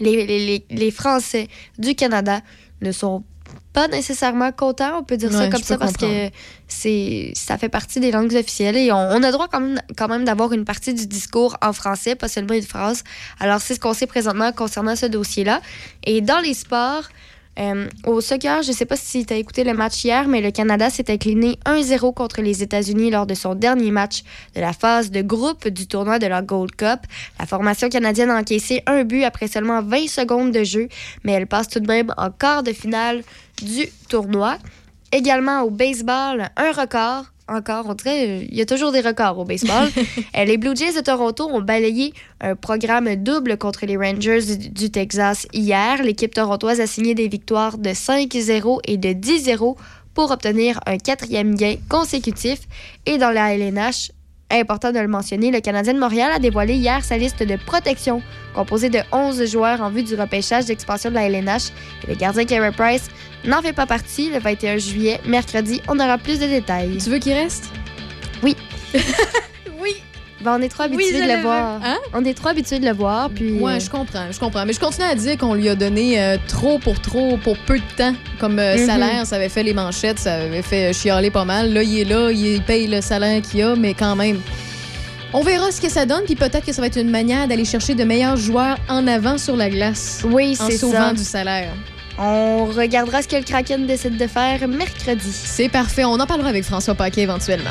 les, les- les- Français du Canada ne sont pas nécessairement contents, on peut dire ça comme ça, parce que c'est ça fait partie des langues officielles et on, on a droit quand même, quand même d'avoir une partie du discours en français, pas seulement une phrase. Alors, c'est ce qu'on sait présentement concernant ce dossier-là. Et dans les sports, euh, au soccer, je ne sais pas si tu as écouté le match hier, mais le Canada s'est incliné 1-0 contre les États-Unis lors de son dernier match de la phase de groupe du tournoi de la Gold Cup. La formation canadienne a encaissé un but après seulement 20 secondes de jeu, mais elle passe tout de même en quart de finale du tournoi. Également au baseball, un record. Encore, on dirait, il y a toujours des records au baseball. Euh, les Blue Jays de Toronto ont balayé un programme double contre les Rangers du, du Texas hier. L'équipe torontoise a signé des victoires de 5-0 et de 10-0 pour obtenir un quatrième gain consécutif. Et dans la LNH, important de le mentionner, le Canadien de Montréal a dévoilé hier sa liste de protection, composée de 11 joueurs en vue du repêchage d'expansion de la LNH. Et le gardien Carey Price n'en fait pas partie. Le 21 juillet, mercredi, on aura plus de détails. Tu veux qu'il reste? Oui. Ben, on est trop habitués de le voir. Hein? On est trop habitués de le voir. Puis, Ouais, euh, je comprends, je comprends. Mais je continue à dire qu'on lui a donné euh, trop pour trop, pour peu de temps comme euh, Mhm. salaire. Ça avait fait les manchettes, ça avait fait chialer pas mal. Là, il est là, il paye le salaire qu'il a, mais quand même. On verra ce que ça donne, puis peut-être que ça va être une manière d'aller chercher de meilleurs joueurs en avant sur la glace. Oui, en sauvant ça. du salaire. On regardera ce que le Kraken décide de faire mercredi. C'est parfait. On en parlera avec François Paquet éventuellement.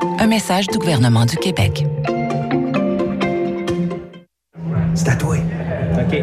Un message du gouvernement du Québec. C'est à toi. OK.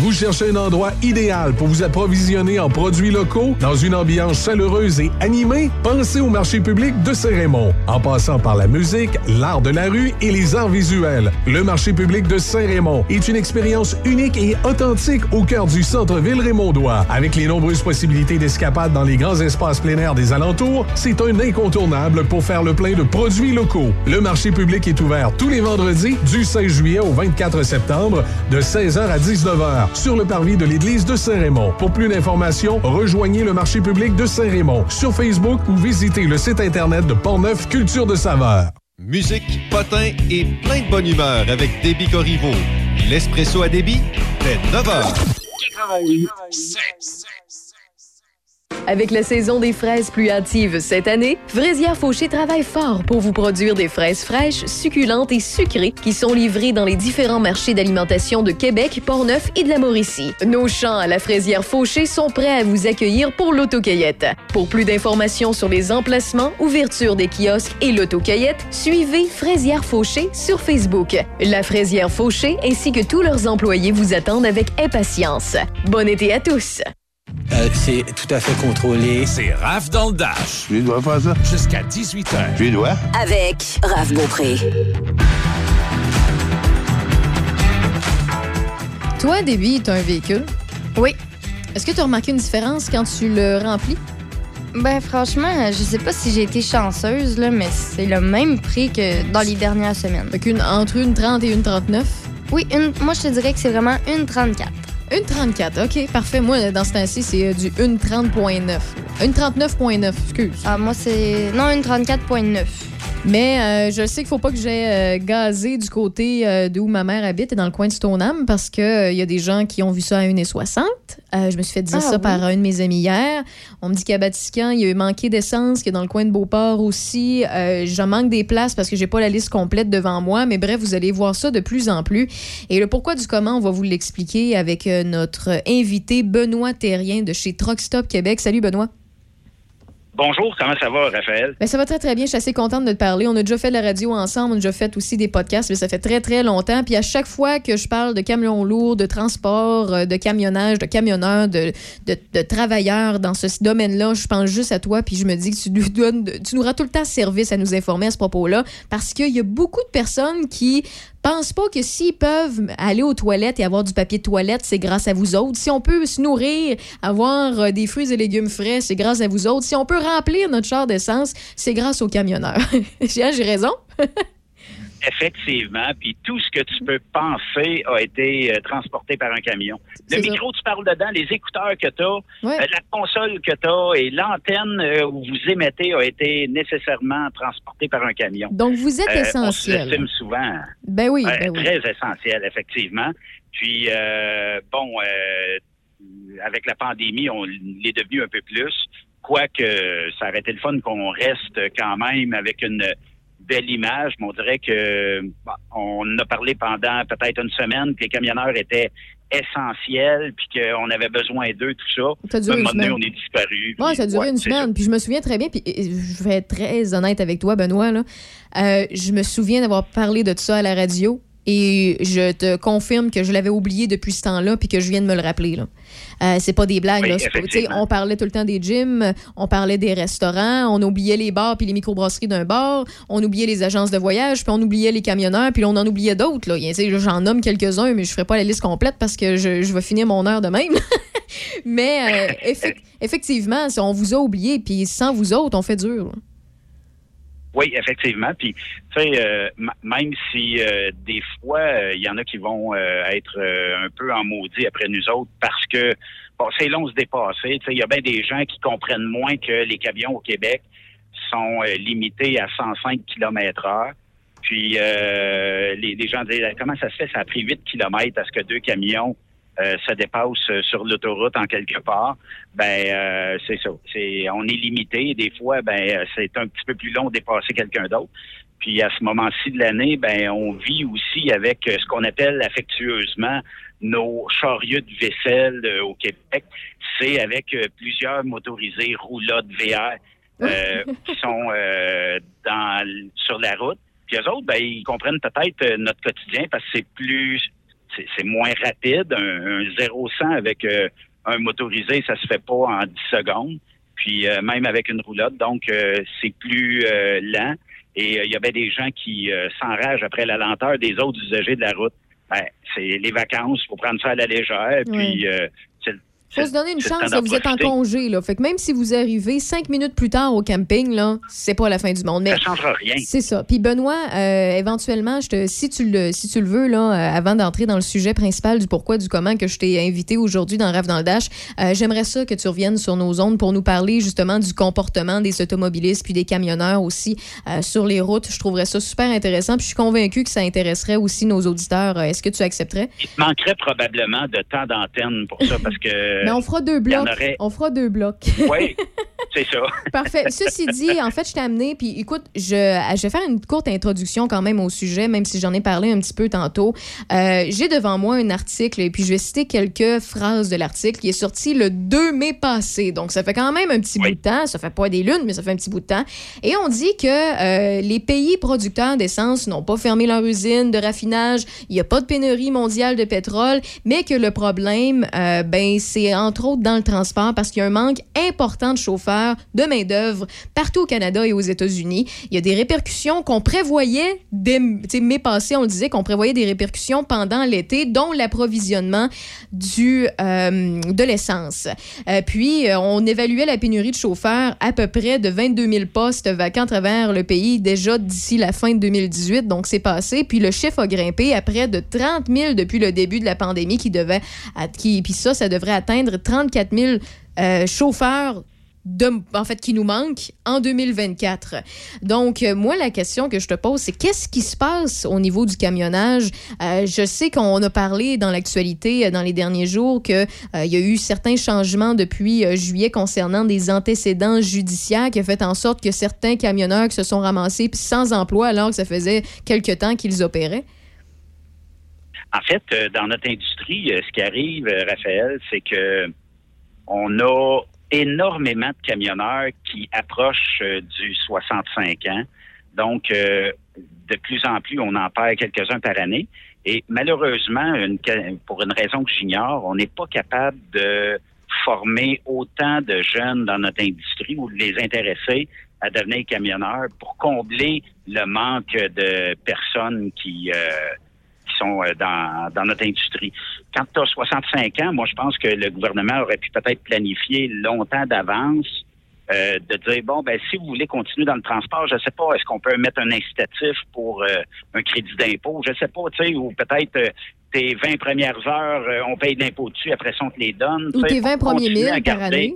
Vous cherchez un endroit idéal pour vous approvisionner en produits locaux dans une ambiance chaleureuse et animée? Pensez au marché public de Saint-Raymond. En passant par la musique, l'art de la rue et les arts visuels, le marché public de Saint-Raymond est une expérience unique et authentique au cœur du centre-ville raymondois. Avec les nombreuses possibilités d'escapade dans les grands espaces plein air des alentours, c'est un incontournable pour faire le plein de produits locaux. Le marché public est ouvert tous les vendredis du 16 juillet au 24 septembre de 16h à 19h sur le parvis de l'église de Saint-Raymond. Pour plus d'informations, rejoignez le marché public de Saint-Raymond sur Facebook ou visitez le site internet de Portneuf Culture de Saveur. Musique, potin et plein de bonne humeur avec Déby Corriveau. L'espresso à débit, dès 9h. Avec la saison des fraises plus hâtives cette année, Fraisière Fauché travaille fort pour vous produire des fraises fraîches, succulentes et sucrées qui sont livrées dans les différents marchés d'alimentation de Québec, Portneuf et de la Mauricie. Nos champs à la Fraisière Fauché sont prêts à vous accueillir pour l'autocueillette. Pour plus d'informations sur les emplacements, ouverture des kiosques et l'autocueillette, suivez Fraisière Fauché sur Facebook. La Fraisière Fauché ainsi que tous leurs employés vous attendent avec impatience. Bon été à tous! Euh, c'est tout à fait contrôlé. C'est Raph dans le Dash. Tu dois faire ça? Jusqu'à 18h. Tu dois? Avec Raph Beaupré. Toi, Déby, tu as un véhicule? Oui. Est-ce que tu as remarqué une différence quand tu le remplis? Ben franchement, je sais pas si j'ai été chanceuse, là, mais c'est le même prix que dans les dernières semaines. Fait qu'une, entre une 30 et une 39? Oui, une, moi je te dirais que c'est vraiment une 34. Une 34, OK, parfait. Moi, dans ce temps-ci, c'est euh, du une 30.9. Une 39.9, excuse. Ah, moi, c'est. Non, une 34.9. Mais euh, je sais qu'il faut pas que j'aie euh, gazé du côté euh, d'où ma mère habite, dans le coin de Stoneham, parce qu'il y a des gens qui ont vu ça à 1,60. je me suis fait dire Ah ça oui? par un de mes amis hier. On me dit qu'à Batiscan, il y a eu manqué d'essence, que dans le coin de Beauport aussi. Euh, J'en manque des places parce que j'ai pas la liste complète devant moi. Mais bref, vous allez voir ça de plus en plus. Et le pourquoi du comment, on va vous l'expliquer avec euh, notre invité Benoît Terrien de chez Truck Stop Québec. Salut Benoît. Bonjour, comment ça va, Raphaël? Ben, ça va très, très bien. Je suis assez contente de te parler. On a déjà fait de la radio ensemble. On a déjà fait aussi des podcasts, mais ça fait très, très longtemps. Puis à chaque fois que je parle de camions lourds, de transport, euh, de camionnage, de camionneurs, de, travailleurs dans ce domaine-là, je pense juste à toi. Puis je me dis que tu nous, donnes, tu nous rends tout le temps service à nous informer à ce propos-là. Parce qu'il y a beaucoup de personnes qui pensent pas que s'ils peuvent aller aux toilettes et avoir du papier de toilette, c'est grâce à vous autres. Si on peut se nourrir, avoir euh, des fruits et légumes frais, c'est grâce à vous autres. Si on peut remplir notre char d'essence, c'est grâce aux camionneurs. J'ai raison? Effectivement, puis tout ce que tu peux penser a été euh, transporté par un camion. Le ça. micro, tu parles dedans, les écouteurs que tu as, la console que tu as et l'antenne euh, où vous émettez a été nécessairement transportée par un camion. Donc, vous êtes Euh, essentiel. On souvent. Ben oui, ben oui. Très essentiel, effectivement. Puis, euh, bon, euh, avec la pandémie, on l'est devenu un peu plus. Quoique, ça aurait été le fun qu'on reste quand même avec une belle image, mais on dirait que bon, on a parlé pendant peut-être une semaine que les camionneurs étaient essentiels, puis qu'on avait besoin d'eux, tout ça. Ça a duré À un une moment donné, on est disparu. Ouais, ça a duré Ouais, une ça. semaine. Puis je me souviens très bien, puis je vais être très honnête avec toi, Benoît. Là. Euh, je me souviens d'avoir parlé de ça à la radio et je te confirme que je l'avais oublié depuis ce temps-là puis que je viens de me le rappeler. Là. Euh, c'est pas des blagues. Oui, là. On parlait tout le temps des gyms, on parlait des restaurants, on oubliait les bars puis les microbrasseries d'un bar, on oubliait les agences de voyage, puis on oubliait les camionneurs, puis on en oubliait d'autres. J'en nomme quelques-uns, mais je ferai pas la liste complète parce que je, je vais finir mon heure de même. mais euh, effec- effectivement, on vous a oublié, puis sans vous autres, on fait dur. là. Oui, effectivement. Puis, tu sais, euh, même si euh, des fois, euh, il y en a qui vont euh, être euh, un peu en maudit après nous autres parce que, bon, c'est long se dépasser. Tu sais, il y a bien des gens qui comprennent moins que les camions au Québec sont limités à 105 km heure. Puis, les, les gens disent, comment ça se fait? Ça a pris 8 km à ce que deux camions euh, se dépassent euh, sur l'autoroute en quelque part. Ben, euh, c'est ça. C'est, on est limité. Des fois, ben, euh, c'est un petit peu plus long de dépasser quelqu'un d'autre. Puis à ce moment-ci de l'année, ben, on vit aussi avec euh, ce qu'on appelle affectueusement nos chariots de vaisselle euh, au Québec. C'est avec euh, plusieurs motorisés roulottes VR euh, qui sont euh, dans, sur la route. Puis eux autres, ben, ils comprennent peut-être euh, notre quotidien parce que c'est plus c'est moins rapide. Un, un 0-100 avec euh, un motorisé, ça se fait pas en 10 secondes. Puis euh, même avec une roulotte, donc euh, c'est plus lent. Et il y a bien des gens qui s'enragent après la lenteur des autres usagers de la route. Ben, c'est les vacances, faut prendre ça à la légère. Puis Faut se donner une chance, là, vous êtes en congé. Là. Fait que même si vous arrivez cinq minutes plus tard au camping, là, c'est pas la fin du monde. Mais Ça changera rien. C'est ça. Puis Benoît, euh, éventuellement, je te, si, tu le, si tu le veux, là, euh, avant d'entrer dans le sujet principal du pourquoi, du comment que je t'ai invité aujourd'hui dans Rave dans le Dash, euh, j'aimerais ça que tu reviennes sur nos ondes pour nous parler justement du comportement des automobilistes puis des camionneurs aussi sur les routes. Je trouverais ça super intéressant. Puis je suis convaincue que ça intéresserait aussi nos auditeurs. Est-ce que tu accepterais? Il te manquerait probablement de temps d'antenne pour ça parce que. Mais on fera deux blocs. aurait- On fera deux blocs. Oui, c'est ça. Parfait. Ceci dit, en fait, je t'ai amené, puis écoute, je, je vais faire une courte introduction quand même au sujet, même si j'en ai parlé un petit peu tantôt. Euh, J'ai devant moi un article, et puis je vais citer quelques phrases de l'article qui est sorti le 2 mai passé. Donc, ça fait quand même un petit bout de temps. Ça fait pas des lunes, mais ça fait un petit bout de temps. Et on dit que euh, les pays producteurs d'essence n'ont pas fermé leur usine de raffinage. Il n'y a pas de pénurie mondiale de pétrole, mais que le problème, euh, ben, c'est entre autres dans le transport parce qu'il y a un manque important de chauffeurs, de main-d'œuvre partout au Canada et aux États-Unis. Il y a des répercussions qu'on prévoyait dès tu sais, mai passé, on le disait qu'on prévoyait des répercussions pendant l'été, dont l'approvisionnement euh, de l'essence. Euh, puis euh, on évaluait la pénurie de chauffeurs à peu près de 22 000 postes vacants à travers le pays déjà d'ici la fin de 2018. Donc c'est passé. Puis le chiffre a grimpé à près de 30 000 depuis le début de la pandémie, qui devait, qui, puis ça, ça devrait atteindre 34 000 euh, chauffeurs en fait, qui nous manquent en 2024. Donc, euh, moi, la question que je te pose, c'est qu'est-ce qui se passe au niveau du camionnage? Euh, je sais qu'on a parlé dans l'actualité dans les derniers jours qu'il y a eu certains changements depuis juillet concernant des antécédents judiciaires qui a fait en sorte que certains camionneurs se sont ramassés sans emploi alors que ça faisait quelque temps qu'ils opéraient. En fait, euh, dans notre industrie, euh, ce qui arrive, euh, Raphaël, c'est que on a énormément de camionneurs qui approchent du 65 ans. Donc, de plus en plus, on en perd quelques-uns par année. Et malheureusement, une pour une raison que j'ignore, on n'est pas capable de former autant de jeunes dans notre industrie ou de les intéresser à devenir camionneurs pour combler le manque de personnes qui, euh, sont euh, dans, dans notre industrie. Quand tu as 65 ans, moi, je pense que le gouvernement aurait pu peut-être planifier longtemps d'avance euh, de dire, bon, ben si vous voulez continuer dans le transport, je sais pas, est-ce qu'on peut mettre un incitatif pour euh, un crédit d'impôt? Je sais pas, tu sais, ou peut-être euh, tes 20 premières heures, on paye de l'impôt dessus, après ça, on te les donne. Ou tes 20 pour premiers continuer à mille par année.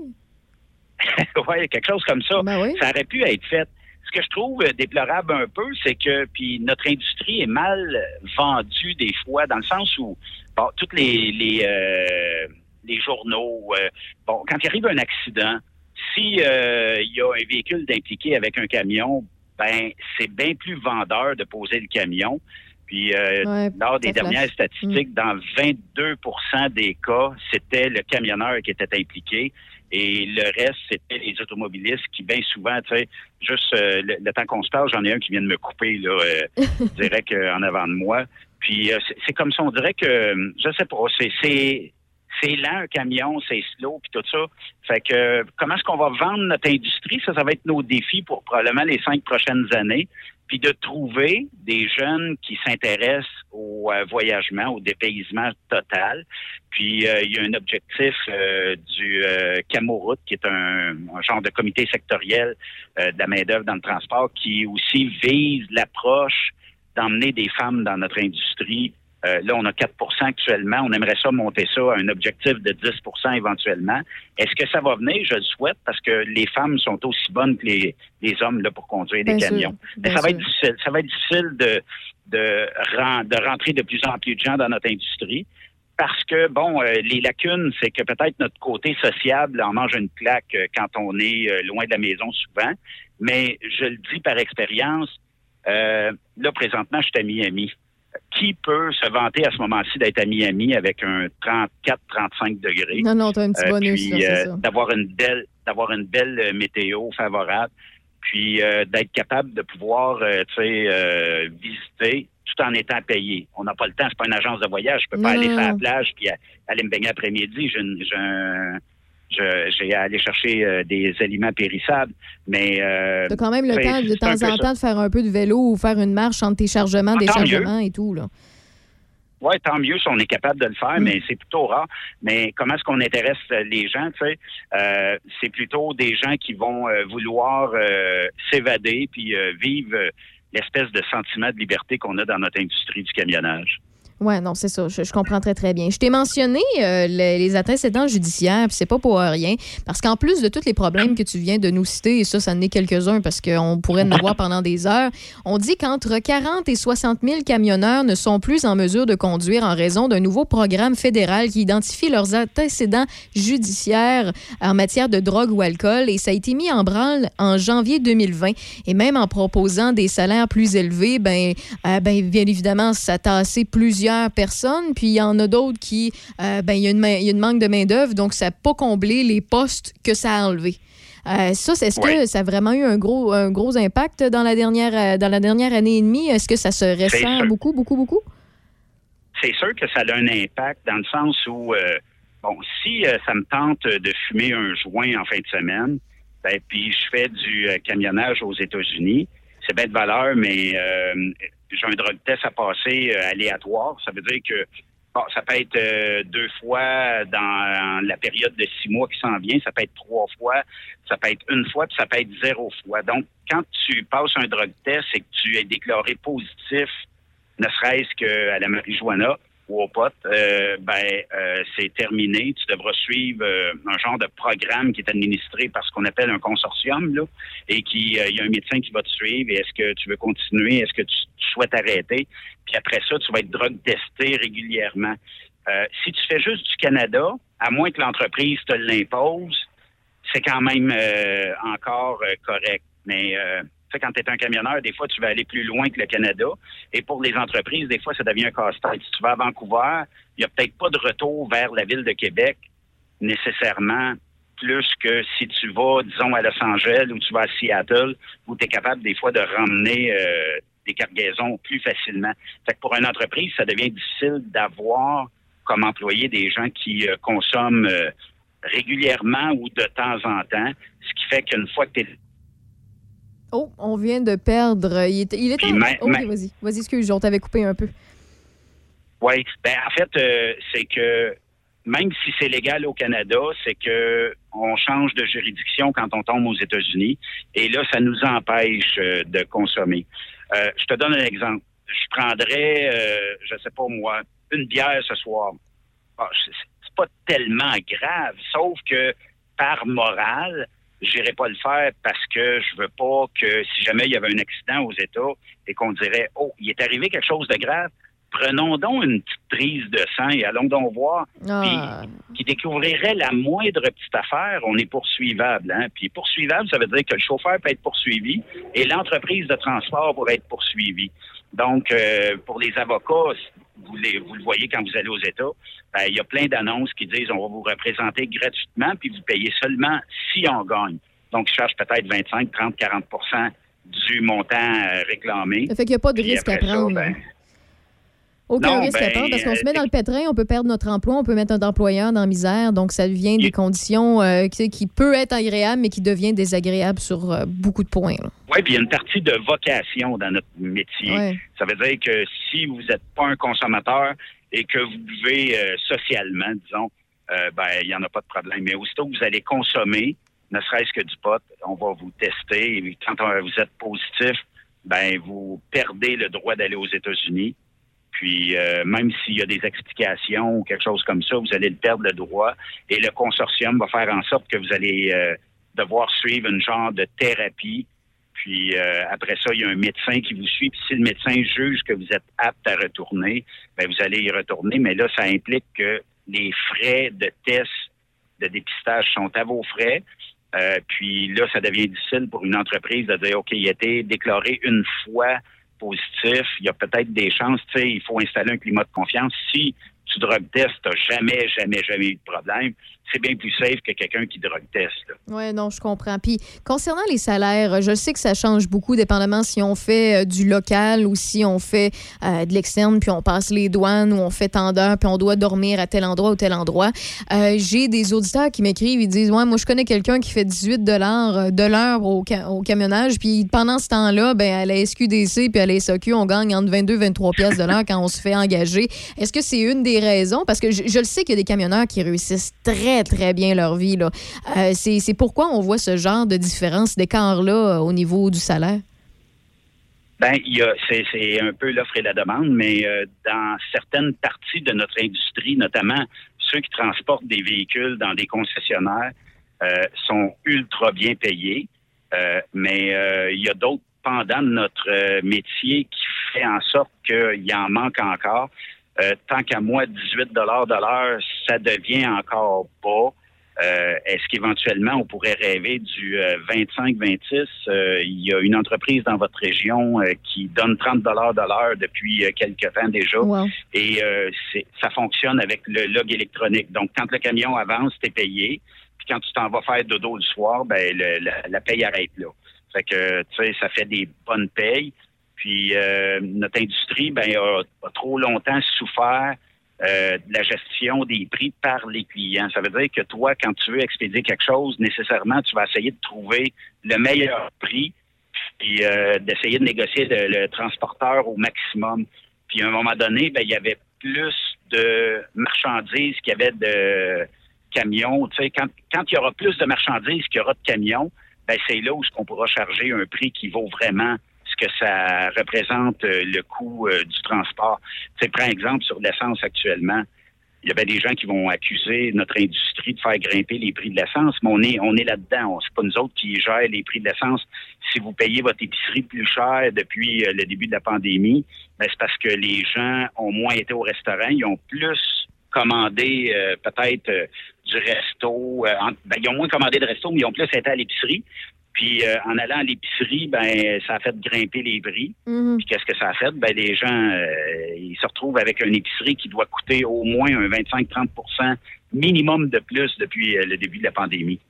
oui, quelque chose comme ça. Ça aurait pu être fait. Ce que je trouve euh, déplorable un peu, c'est que puis notre industrie est mal vendue des fois, dans le sens où bon, toutes les les, euh, les journaux, euh, bon, quand il arrive un accident, si euh, il y a un véhicule d'impliqué avec un camion, ben c'est bien plus vendeur de poser le camion. Puis euh, Ouais, lors des flash. dernières statistiques, dans 22% des cas, c'était le camionneur qui était impliqué. Et le reste, c'était les automobilistes qui, bien souvent, tu sais, juste euh, le, le temps qu'on se parle, j'en ai un qui vient de me couper, là, euh, direct euh, en avant de moi. Puis euh, c'est- comme ça, on dirait que, je sais pas, c'est c'est lent un camion, c'est slow, puis tout ça. Fait que comment est-ce qu'on va vendre notre industrie? Ça, ça va être nos défis pour probablement les cinq prochaines années. Puis de trouver des jeunes qui s'intéressent au euh, voyagement, au dépaysement total. Puis euh, il y a un objectif euh, du euh, Camoroute, qui est un, un genre de comité sectoriel euh, de la main-d'œuvre dans le transport, qui aussi vise l'approche d'emmener des femmes dans notre industrie. Euh, là, on a 4% actuellement. On aimerait ça monter ça à un objectif de 10% éventuellement. Est-ce que ça va venir? Je le souhaite parce que les femmes sont aussi bonnes que les, les hommes là, pour conduire des sûr, camions. Mais ça va sûr. être difficile. Ça va être difficile de, de, de rentrer de plus en plus de gens dans notre industrie. Parce que, bon, euh, les lacunes, c'est que peut-être notre côté sociable en mange une claque euh, quand on est euh, loin de la maison souvent. Mais je le dis par expérience, euh, là, présentement, je suis à Miami. Qui peut se vanter à ce moment-ci d'être à Miami avec un 34-35 degrés? Non, non, t'as un petit Euh, bonus, euh, ça. d'avoir une belle d'avoir une belle euh, météo favorable puis euh, d'être capable de pouvoir euh, tu sais euh, visiter tout en étant payé. On n'a pas le temps, c'est pas une agence de voyage. Je peux Non, pas aller non, sur la plage puis aller me baigner après-midi. J'ai une- j'ai un- j'ai à aller chercher euh, des aliments périssables. Mais euh, T'as quand même le ben, temps de temps en temps de faire un peu de vélo ou faire une marche entre tes chargements, déchargements et tout. Là. Oui, tant mieux si on est capable de le faire, mais c'est plutôt rare. Mais comment est-ce qu'on intéresse euh, les gens, tu sais? Euh, c'est plutôt des gens qui vont euh, vouloir euh, s'évader puis vivre l'espèce de sentiment de liberté qu'on a dans notre industrie du camionnage. Ouais, non, c'est ça. Je, je comprends très, très bien. Je t'ai mentionné euh, les, les antécédents judiciaires, puis c'est pas pour rien. Parce qu'en plus de tous les problèmes que tu viens de nous citer, et ça, ça en est quelques-uns parce qu'on pourrait en avoir pendant des heures, on dit qu'entre 40 et 60 000 camionneurs ne sont plus en mesure de conduire en raison d'un nouveau programme fédéral qui identifie leurs antécédents judiciaires en matière de drogue ou alcool. Et ça a été mis en branle en janvier 2020. Et même en proposant des salaires plus élevés, ben, euh, ben bien évidemment, ça a tassé plusieurs personnes. Puis il y en a d'autres qui, euh, ben, il y, a une main- il y a une manque de main-d'œuvre, donc ça n'a pas comblé les postes que ça a enlevés. Euh, ça, est-ce que ça a vraiment eu un gros, un gros impact dans la dernière, euh, dans la dernière année et demie? Est-ce que ça se ressent beaucoup, beaucoup, beaucoup? c'est sûr que ça a un impact dans le sens où, euh, bon, si euh, ça me tente de fumer un joint en fin de semaine, ben, puis je fais du camionnage aux États-Unis, c'est bien de valeur, mais j'ai un drug test à passer euh, aléatoire. Ça veut dire que ça peut être euh, deux fois dans la période de six mois qui s'en vient, ça peut être trois fois, ça peut être une fois, puis ça peut être zéro fois. Donc, quand tu passes un drug test et que tu es déclaré positif ne serait-ce qu'à la marijuana ou au pot, euh, ben euh, c'est terminé. Tu devras suivre euh, un genre de programme qui est administré par ce qu'on appelle un consortium, là, et qui euh, il y a un médecin qui va te suivre. Et est-ce que tu veux continuer? Est-ce que tu, souhaites arrêter? Puis après ça, tu vas être drug testé régulièrement. Euh, si tu fais juste du Canada, à moins que l'entreprise te l'impose, c'est quand même euh, encore correct. Mais quand tu es un camionneur, des fois, tu vas aller plus loin que le Canada. Et pour les entreprises, des fois, ça devient un casse-tête. Si tu vas à Vancouver, il n'y a peut-être pas de retour vers la ville de Québec nécessairement plus que si tu vas, disons, à Los Angeles ou tu vas à Seattle, où tu es capable des fois de ramener euh, des cargaisons plus facilement. Fait que pour une entreprise, ça devient difficile d'avoir comme employé des gens qui euh, consomment euh, régulièrement ou de temps en temps, ce qui fait qu'une fois que tu es Oh, on vient de perdre. Il Puis en- ma- OK, vas-y. Vas-y, excuse, on t'avait coupé un peu. Oui, ben en fait, euh, c'est que même si c'est légal au Canada, c'est que on change de juridiction quand on tombe aux États-Unis, et là, ça nous empêche euh, de consommer. Euh, je te donne un exemple. Je prendrais, je sais pas moi, une bière ce soir. Ah, c'est pas tellement grave, sauf que par morale, j'irai pas le faire parce que je veux pas que si jamais il y avait un accident aux États et qu'on dirait oh il est arrivé quelque chose de grave, prenons donc une petite prise de sang et allons donc voir. Ah. Puis, qui découvrirait la moindre petite affaire, on est poursuivable. Hein? Puis poursuivable, ça veut dire que le chauffeur peut être poursuivi et l'entreprise de transport pourrait être poursuivie. Donc, euh, pour les avocats, vous, les- vous le voyez quand vous allez aux États, ben, il y a plein d'annonces qui disent on va vous représenter gratuitement, puis vous payez seulement si on gagne. Donc, je cherche peut-être 25, 30, 40% du montant euh, réclamé. Ça fait qu'il n'y a pas de risque à ça, prendre. ben, Aucun Non, risque à ben, prendre parce qu'on se met euh, dans le pétrin, on peut perdre notre emploi, on peut mettre un employeur dans la misère. Donc, ça devient des conditions euh, qui, qui peut être agréable, mais qui devient désagréable sur euh, beaucoup de points. là. Oui, puis il y a une partie de vocation dans notre métier. Ouais. Ça veut dire que si vous n'êtes pas un consommateur et que vous buvez euh, socialement, disons, euh, ben il n'y en a pas de problème. Mais aussitôt que vous allez consommer, ne serait-ce que du pot, on va vous tester. Et quand vous êtes positif, ben vous perdez le droit d'aller aux États-Unis. Puis euh, même s'il y a des explications ou quelque chose comme ça, vous allez le perdre le droit. Et le consortium va faire en sorte que vous allez devoir suivre une genre de thérapie. Puis euh, après ça, il y a un médecin qui vous suit. Puis si le médecin juge que vous êtes apte à retourner, ben vous allez y retourner. Mais là, ça implique que les frais de test de dépistage sont à vos frais. Euh, puis là, ça devient difficile pour une entreprise de dire, OK, il a été déclaré une fois positif, il y a peut-être des chances, tu sais, il faut installer un climat de confiance. Si tu drug test, tu n'as jamais, jamais, jamais eu de problème, c'est bien plus safe que quelqu'un qui drogue teste. Oui, non, je comprends. Puis concernant les salaires, je sais que ça change beaucoup dépendamment si on fait euh, du local ou si on fait euh, de l'externe, puis on passe les douanes ou on fait tant d'heures, puis on doit dormir à tel endroit ou tel endroit. Euh, J'ai des auditeurs qui m'écrivent, ils disent Ouais, moi, je connais quelqu'un qui fait 18 de l'heure au camionnage, puis pendant ce temps-là, ben, à la SQDC puis à la SAQ, on gagne entre 22 et 23 pièces de l'heure quand on se fait engager. Est-ce que c'est une des raisons? Parce que je, je le sais qu'il y a des camionneurs qui réussissent très, très bien leur vie. là. Euh, c'est pourquoi on voit ce genre de différence, d'écart-là euh, au niveau du salaire? Ben, c'est, un peu l'offre et la demande, mais euh, dans certaines parties de notre industrie, notamment ceux qui transportent des véhicules dans des concessionnaires, euh, sont ultra bien payés. Mais il y a d'autres pendant notre métier qui fait en sorte qu'il en manque encore. Euh, tant qu'à moi, 18 de l'heure, ça devient encore bas. Euh, Est-ce qu'éventuellement, on pourrait rêver du 25-26? il y a une entreprise dans votre région euh, qui donne 30 de l'heure depuis euh, quelques temps déjà. Et euh, ça fonctionne avec le log électronique. Donc, quand le camion avance, tu es payé. Puis quand tu t'en vas faire dodo le soir, ben le- la, la paye arrête là. Fait que, tu sais, ça fait des bonnes payes. Puis euh, notre industrie, ben, a, trop longtemps souffert euh, de la gestion des prix par les clients. Ça veut dire que toi, quand tu veux expédier quelque chose, nécessairement, tu vas essayer de trouver le meilleur prix, puis euh, d'essayer de négocier le, transporteur au maximum. Puis à un moment donné, ben, il y avait plus de marchandises qu'il y avait de camions. Tu sais, quand, quand il y aura plus de marchandises qu'il y aura de camions, ben, c'est là où qu'on pourra charger un prix qui vaut vraiment que ça représente euh, le coût euh, du transport. Tu prends exemple sur l'essence actuellement. Il y avait des gens qui vont accuser notre industrie de faire grimper les prix de l'essence, mais on est, on est là-dedans. C'est pas nous autres qui gèrent les prix de l'essence. Si vous payez votre épicerie plus cher depuis euh, le début de la pandémie, ben, c'est parce que les gens ont moins été au restaurant, ils ont plus commandé peut-être du resto. en- ben, ils ont moins commandé de resto, mais ils ont plus été à l'épicerie. Puis euh, en allant à l'épicerie, ben ça a fait grimper les prix. Puis qu'est-ce que ça a fait? Ben les gens, euh, ils se retrouvent avec une épicerie qui doit coûter au moins un 25-30% minimum de plus depuis euh, le début de la pandémie.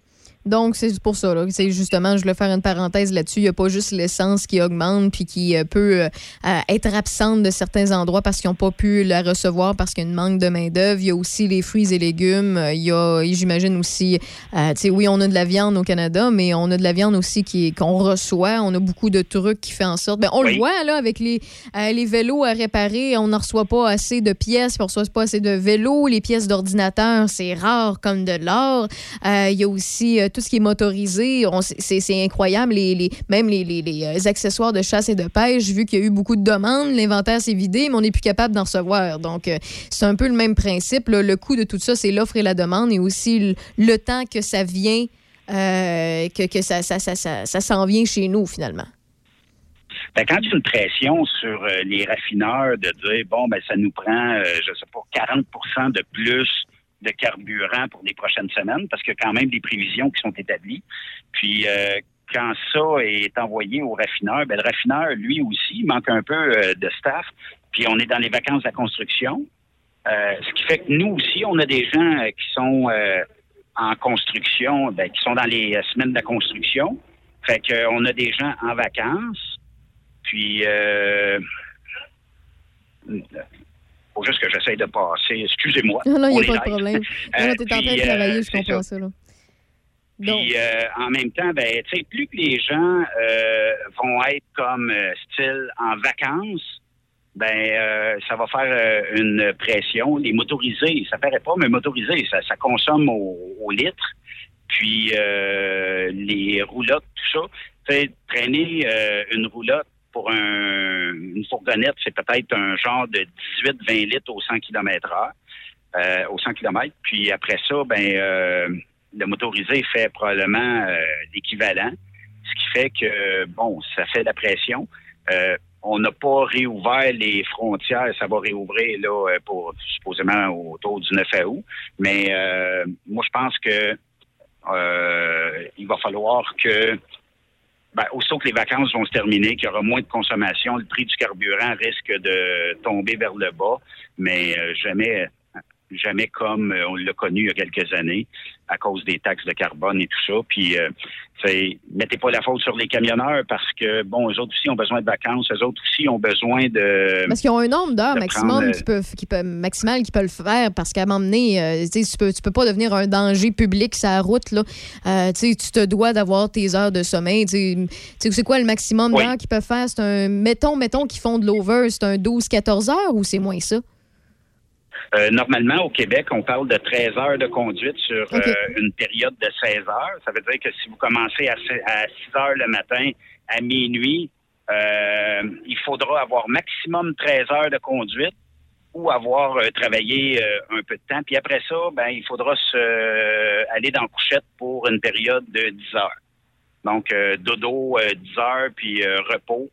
Donc, c'est pour ça. là. C'est justement, je voulais faire une parenthèse là-dessus. Il n'y a pas juste l'essence qui augmente puis qui euh, peut euh, euh, être absente de certains endroits parce qu'ils n'ont pas pu la recevoir parce qu'il y a une manque de main-d'œuvre. Il y a aussi les fruits et légumes. Il y a, j'imagine aussi, euh, tu sais, oui, on a de la viande au Canada, mais on a de la viande aussi qui qu'on reçoit. On a beaucoup de trucs qui fait en sorte. Ben, on le voit là avec les, les vélos à réparer. On n'en reçoit pas assez de pièces, on ne reçoit pas assez de vélos. Les pièces d'ordinateur, c'est rare comme de l'or. Il y a aussi tout ce qui est motorisé. C'est incroyable. Les, même les, euh, accessoires de chasse et de pêche, vu qu'il y a eu beaucoup de demandes, l'inventaire s'est vidé, mais on n'est plus capable d'en recevoir. Donc, euh, c'est un peu le même principe. Le coût de tout ça, c'est l'offre et la demande et aussi le, temps que ça vient, euh, que, ça, s'en vient chez nous, finalement. Ben, quand il y une pression sur les raffineurs de dire, bon, ben, ça nous prend, euh, je sais pas, 40% de plus de carburant pour les prochaines semaines, parce que quand même des prévisions qui sont établies. Puis, euh, quand ça est envoyé au raffineur, ben, le raffineur, lui aussi, manque un peu euh, de staff. Puis, on est dans les vacances de la construction. Euh, ce qui fait que nous aussi, on a des gens qui sont en construction, ben, qui sont dans les semaines de la construction. Fait qu'on a des gens en vacances. Puis, faut juste que j'essaye de passer. Excusez-moi. Non, non, il n'y a pas de problème. Euh, Non, tu es en train de travailler, euh, je c'est comprends ça. là. Puis euh, en même temps, ben, tu sais, plus que les gens euh, vont être comme euh, style en vacances, ben euh, ça va faire euh, une pression. Les motorisés, ça paraît pas, mais motorisés, ça, ça consomme au, au litre. Puis euh, les roulottes, tout ça. Tu sais, traîner euh, une roulotte pour un, une fourgonnette, c'est peut-être un genre de 18-20 litres au 100 km heure, euh, au 100 km. Puis après ça, ben euh, le motorisé fait probablement euh, l'équivalent, ce qui fait que, bon, ça fait de la pression. On n'a pas réouvert les frontières. Ça va réouvrir là pour supposément autour du 9 août. Mais moi, je pense que il va falloir que ben, aussitôt que les vacances vont se terminer, qu'il y aura moins de consommation, le prix du carburant risque de tomber vers le bas, mais euh, jamais jamais comme euh, on l'a connu il y a quelques années à cause des taxes de carbone et tout ça. Puis, euh, mettez pas la faute sur les camionneurs parce que, bon, eux autres aussi ont besoin de vacances, eux autres aussi ont besoin de... Parce qu'ils ont un nombre d'heures maximum prendre, euh, qui peuvent, qui peuvent, maximal qui peuvent le faire parce qu'à un moment donné, euh, tu peux, tu peux pas devenir un danger public sur la route. Là. Euh, tu te dois d'avoir tes heures de sommeil. C'est quoi le maximum Oui. d'heures qu'ils peuvent faire? C'est un, mettons, mettons qu'ils font de l'over, c'est un 12-14 heures ou c'est moins ça? Euh, normalement, au Québec, on parle de 13 heures de conduite sur euh, une période de 16 heures. Ça veut dire que si vous commencez à, se- à 6 heures le matin, à minuit, euh, il faudra avoir maximum 13 heures de conduite ou avoir travaillé un peu de temps. Puis après ça, ben, il faudra se, aller dans la couchette pour une période de 10 heures. Donc, dodo, euh, 10 heures, puis repos.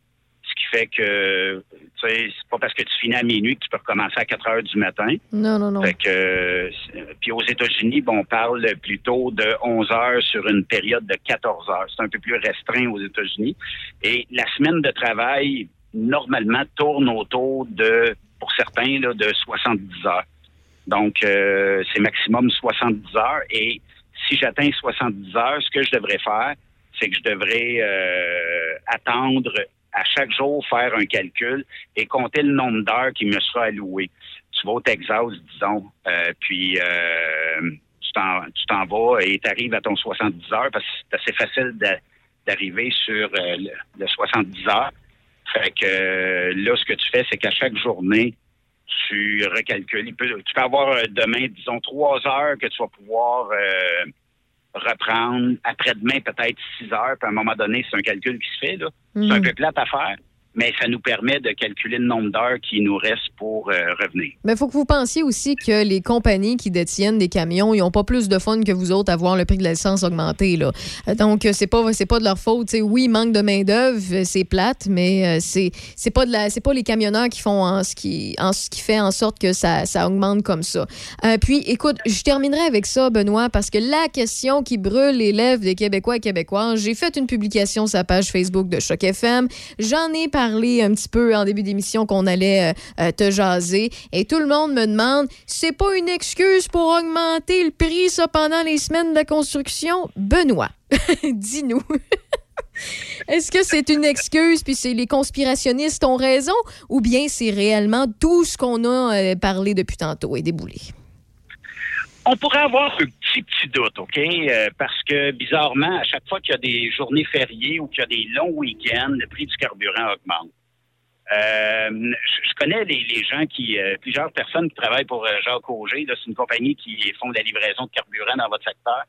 Ce qui fait que, tu sais, c'est pas parce que tu finis à minuit que tu peux recommencer à 4 heures du matin. Non, non, non. Fait que, c'est- puis aux États-Unis, bon, on parle plutôt de 11 heures sur une période de 14 heures. C'est un peu plus restreint aux États-Unis. Et la semaine de travail, normalement, tourne autour de, pour certains, là, de 70 heures. Donc, euh, c'est maximum 70 heures. Et si j'atteins 70 heures, ce que je devrais faire, c'est que je devrais euh, attendre à chaque jour faire un calcul et compter le nombre d'heures qui me sera alloué. Tu vas au Texas, disons, euh, puis euh, tu t'en vas et tu arrives à ton 70 heures parce que c'est assez facile d'a- d'arriver sur euh, le, le 70 heures. Fait que euh, là, ce que tu fais, c'est qu'à chaque journée, tu recalcules. Tu peux avoir euh, demain, disons, trois heures que tu vas pouvoir euh, reprendre. Après-demain, peut-être six heures. Puis à un moment donné, c'est un calcul qui se fait. là. C'est un Mhm. peu plate à faire, mais ça nous permet de calculer le nombre d'heures qui nous reste pour euh, revenir. Mais il faut que vous pensiez aussi que les compagnies qui détiennent des camions, ils n'ont pas plus de fun que vous autres à voir le prix de l'essence augmenter. Là. Euh, Donc, euh, c'est pas, pas de leur faute. T'sais, oui, manque de main-d'œuvre, c'est plate, mais c'est, c'est pas pas les camionneurs qui font en ce qui, en ce qui fait en sorte que ça, ça augmente comme ça. Puis, écoute, je terminerai avec ça, Benoît, parce que la question qui brûle les lèvres des Québécois et Québécoises, j'ai fait une publication sur la page Facebook de Choc FM. J'en ai parlé un petit peu en début d'émission qu'on allait euh, euh, te jaser. Et tout le monde me demande, c'est pas une excuse pour augmenter le prix, ça, pendant les semaines de construction? Benoît, dis-nous. Est-ce que c'est une excuse, puis les conspirationnistes ont raison, ou bien c'est réellement tout ce qu'on a euh, parlé depuis tantôt et déboulé? On pourrait avoir un petit, petit doute, OK? Euh, parce que, bizarrement, à chaque fois qu'il y a des journées fériées ou qu'il y a des longs week-ends, le prix du carburant augmente. Euh, je connais les, gens qui, euh, plusieurs personnes qui travaillent pour euh, Jacques Auger. C'est une compagnie qui font de la livraison de carburant dans votre secteur.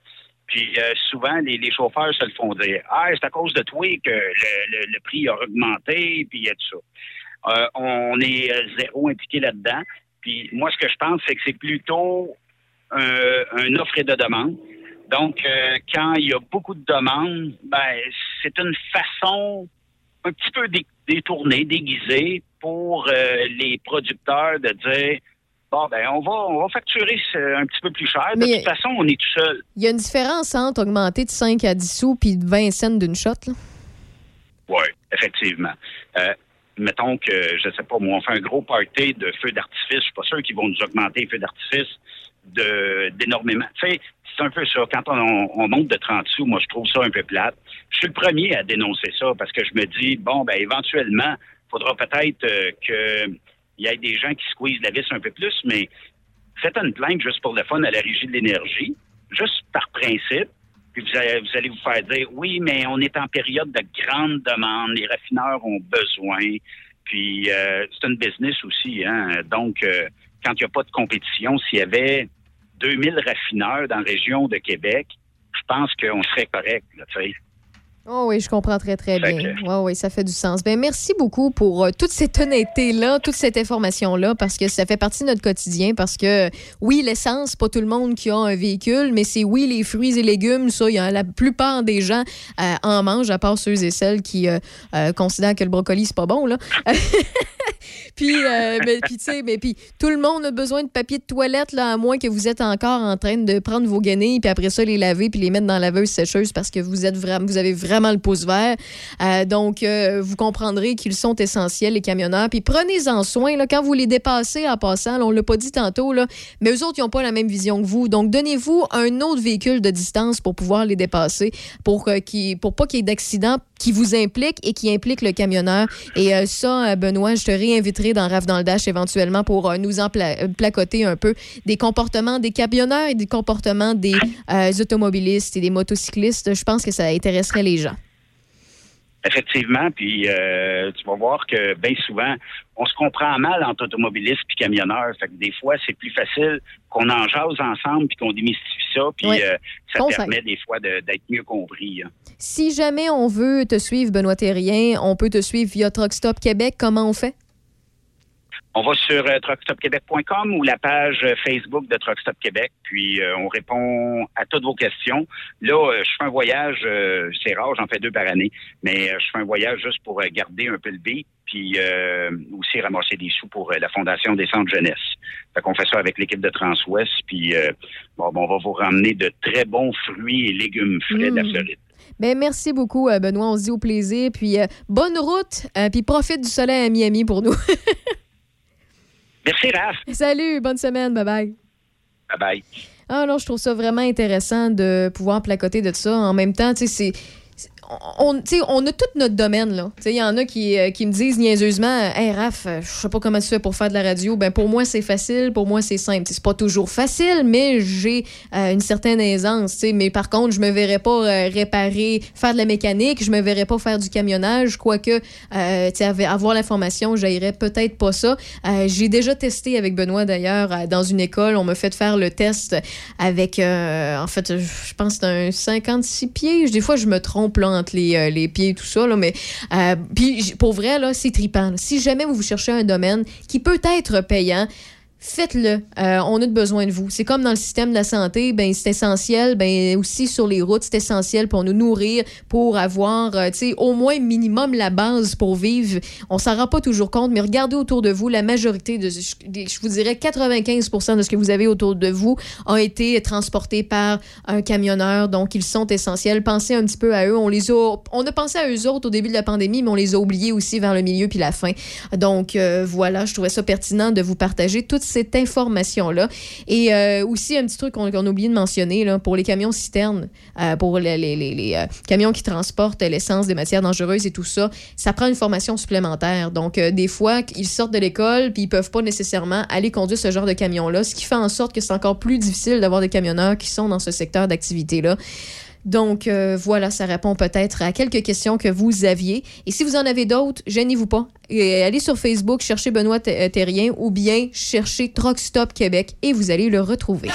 Puis euh, souvent, les, chauffeurs se le font dire. Ah, c'est à cause de toi que le, le- prix a augmenté, puis il y a tout ça. Euh, on est zéro impliqué là-dedans. Puis moi, ce que je pense, c'est que c'est plutôt un, offre et de demande. Donc, euh, quand il y a beaucoup de demandes, ben, c'est une façon un petit peu dé- détournée, déguisée pour euh, les producteurs de dire bon, ben, on va, on va facturer un petit peu plus cher. De Mais- toute façon, on est tout seul. Il y a une différence entre augmenter de 5 à 10 sous puis de 20 cents d'une shot. Là? Oui, effectivement. Euh, mettons que, je sais pas, moi, on fait un gros party de feux d'artifice. Je suis pas sûr qu'ils vont nous augmenter les feux d'artifice de, d'énormément. C'est un peu ça. Quand on, on monte de 30 sous, moi, je trouve ça un peu plate. Je suis le premier à dénoncer ça parce que je me dis, bon, ben, éventuellement, il faudra peut-être euh, qu'il y ait des gens qui squeezent la vis un peu plus, mais faites une plainte juste pour le fun à la Régie de l'énergie, juste par principe. Puis vous allez, vous allez vous faire dire, oui, mais on est en période de grande demande, les raffineurs ont besoin. Puis euh, c'est une business aussi, hein. Donc, euh, quand il n'y a pas de compétition, s'il y avait 2000 raffineurs dans la région de Québec, je pense qu'on serait correct. Oh oui, je comprends très, très bien. Oui, oui, ça fait du sens. Ben, merci beaucoup pour euh, toute cette honnêteté-là, toute cette information-là, parce que ça fait partie de notre quotidien. Parce que, oui, l'essence, pas tout le monde qui a un véhicule, mais c'est oui, les fruits et légumes, ça, y a, la plupart des gens euh, en mangent, à part ceux et celles qui euh, considèrent que le brocoli, c'est pas bon, là. puis, mais, puis, tu sais, mais puis tout le monde a besoin de papier de toilette, là, à moins que vous êtes encore en train de prendre vos guenilles, puis après ça, les laver, puis les mettre dans la laveuse sécheuse parce que vous, êtes vraiment, vous avez vraiment le pouce vert. Euh, donc, euh, vous comprendrez qu'ils sont essentiels, les camionneurs. Puis prenez-en soin, là, quand vous les dépassez en passant, on l'a pas dit tantôt, là, mais eux autres, ils n'ont pas la même vision que vous. Donc, donnez-vous un autre véhicule de distance pour pouvoir les dépasser, pour, euh, qu'il- pour pas qu'il y ait d'accident qui vous implique et qui implique le camionneur. Et euh, ça, euh, Benoît, je te réinviterai dans Rave dans le Dash éventuellement pour euh, nous en pla- placoter un peu des comportements des camionneurs et des comportements des automobilistes et des motocyclistes. Je pense que ça intéresserait les gens. Effectivement, puis tu vas voir que bien souvent, on se comprend mal entre automobilistes puis camionneurs. Fait que des fois, c'est plus facile qu'on en jase ensemble puis qu'on démystifie ça, puis Oui. euh, ça Conseil. permet des fois de- d'être mieux compris. hein. Si jamais on veut te suivre, Benoît Terrien, on peut te suivre via Truck Stop Québec. Comment on fait? On va sur euh, truckstopquebec.com ou la page euh, Facebook de Truckstop Québec, puis euh, on répond à toutes vos questions. Là, je fais un voyage, c'est rare, j'en fais deux par année, mais je fais un voyage juste pour garder un peu le beat, puis euh, aussi ramasser des sous pour euh, la Fondation des centres jeunesse. Fait qu'on fait ça avec l'équipe de Transwest, puis euh, bon, bon, on va vous ramener de très bons fruits et légumes frais de la Mm. Floride. Ben, merci beaucoup, Benoît. On se dit au plaisir. Puis bonne route, puis profite du soleil à Miami pour nous. Merci, Raph. Salut, bonne semaine. Bye-bye. Bye-bye. Ah non, je trouve ça vraiment intéressant de pouvoir placoter de ça. En même temps, tu sais, c'est. On, on a tout notre domaine, Il y en a qui, euh, qui me disent niaiseusement Hey Raph, euh, je sais pas comment tu fais pour faire de la radio. Ben, pour moi, c'est facile, pour moi, c'est simple. C'est pas toujours facile, mais j'ai euh, une certaine aisance. Mais par contre, je me verrais pas réparer, faire de la mécanique, je me verrais pas faire du camionnage, quoique, avoir l'information, j'aillerais peut-être pas ça. J'ai déjà testé avec Benoît, d'ailleurs, dans une école. On m'a fait faire le test avec, en fait, je pense un 56 pieds. Des fois, je me trompe là, entre les, euh, les pieds et tout ça, mais euh, puis pour vrai, là, c'est trippant. là. Si jamais vous cherchez un domaine qui peut être payant, faites-le. Euh, on a besoin de vous. C'est comme dans le système de la santé, ben c'est essentiel. Ben aussi sur les routes, c'est essentiel pour nous nourrir, pour avoir, euh, tu sais, au moins minimum la base pour vivre. On s'en rend pas toujours compte, mais regardez autour de vous, la majorité de, je vous dirais 95% de ce que vous avez autour de vous ont été transportés par un camionneur, donc ils sont essentiels. Pensez un petit peu à eux. On les a, on a pensé à eux autres au début de la pandémie, mais on les a oubliés aussi vers le milieu puis la fin. Donc euh, voilà, je trouvais ça pertinent de vous partager toute cette information-là. Et euh, aussi un petit truc qu'on qu'on a oublié de mentionner là, pour les camions citernes, euh, pour les, les- euh, camions qui transportent l'essence des matières dangereuses et tout ça, ça prend une formation supplémentaire. Donc des fois, ils sortent de l'école puis ils peuvent pas nécessairement aller conduire ce genre de camion-là, ce qui fait en sorte que c'est encore plus difficile d'avoir des camionneurs qui sont dans ce secteur d'activité-là. Donc euh, voilà, ça répond peut-être à quelques questions que vous aviez. Et si vous en avez d'autres, gênez-vous pas. Et allez sur Facebook, cherchez Benoît euh, Terrien ou bien cherchez Truck Stop Québec et vous allez le retrouver.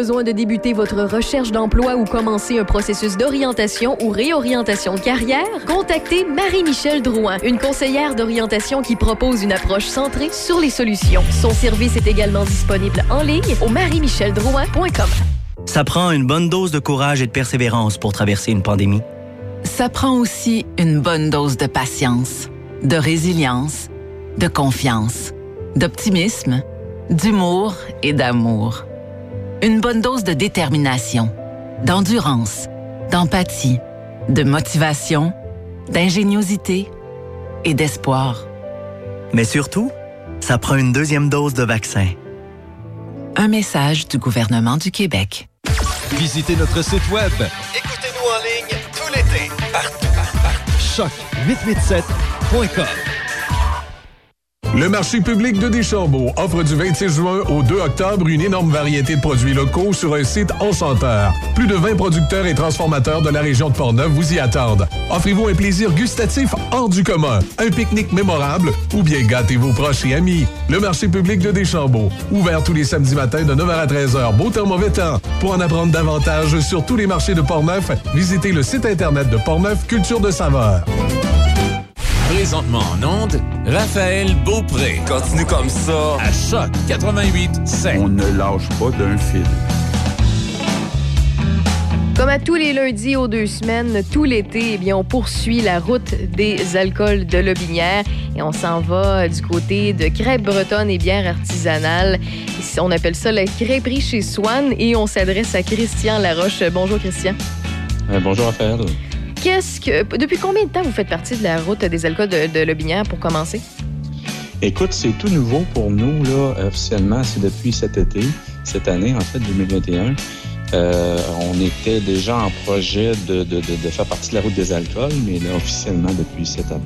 Besoin de débuter votre recherche d'emploi ou commencer un processus d'orientation ou réorientation de carrière? Contactez Marie-Michel Drouin, une conseillère d'orientation qui propose une approche centrée sur les solutions. Son service est également disponible en ligne au marie-micheldrouin.com. Ça prend une bonne dose de courage et de persévérance pour traverser une pandémie. Ça prend aussi une bonne dose de patience, de résilience, de confiance, d'optimisme, d'humour et d'amour. Une bonne dose de détermination, d'endurance, d'empathie, de motivation, d'ingéniosité et d'espoir. Mais surtout, ça prend une deuxième dose de vaccin. Un message du gouvernement du Québec. Visitez notre site web. Écoutez-nous en ligne tout l'été. Partout, partout, partout. Choc887.com. Le marché public de Deschambault offre du 26 juin au 2 octobre une énorme variété de produits locaux sur un site enchanteur. Plus de 20 producteurs et transformateurs de la région de Portneuf vous y attendent. Offrez-vous un plaisir gustatif hors du commun, un pique-nique mémorable ou bien gâtez vos proches et amis. Le marché public de Deschambault, ouvert tous les samedis matins de 9h à 13h, beau temps, mauvais temps. Pour en apprendre davantage sur tous les marchés de Portneuf, visitez le site internet de Portneuf Culture de Saveur. Présentement en onde, Raphaël Beaupré. Continue comme ça. À Choc 88 7. On ne lâche pas d'un fil. Comme à tous les lundis aux deux semaines, tout l'été, eh bien, on poursuit la route des alcools de Lobinière et on s'en va du côté de crêpes bretonnes et bières artisanales. On appelle ça la crêperie chez Swan et on s'adresse à Christian Laroche. Bonjour Christian. Euh, bonjour Raphaël. Qu'est-ce que depuis combien de temps vous faites partie de la route des alcools de, de Lobinière pour commencer? Écoute, c'est tout nouveau pour nous, là, officiellement, c'est depuis cet été, cette année, en fait, 2021. Euh, on était déjà en projet de, de, de, de faire partie de la route des alcools, mais là, officiellement depuis cette année.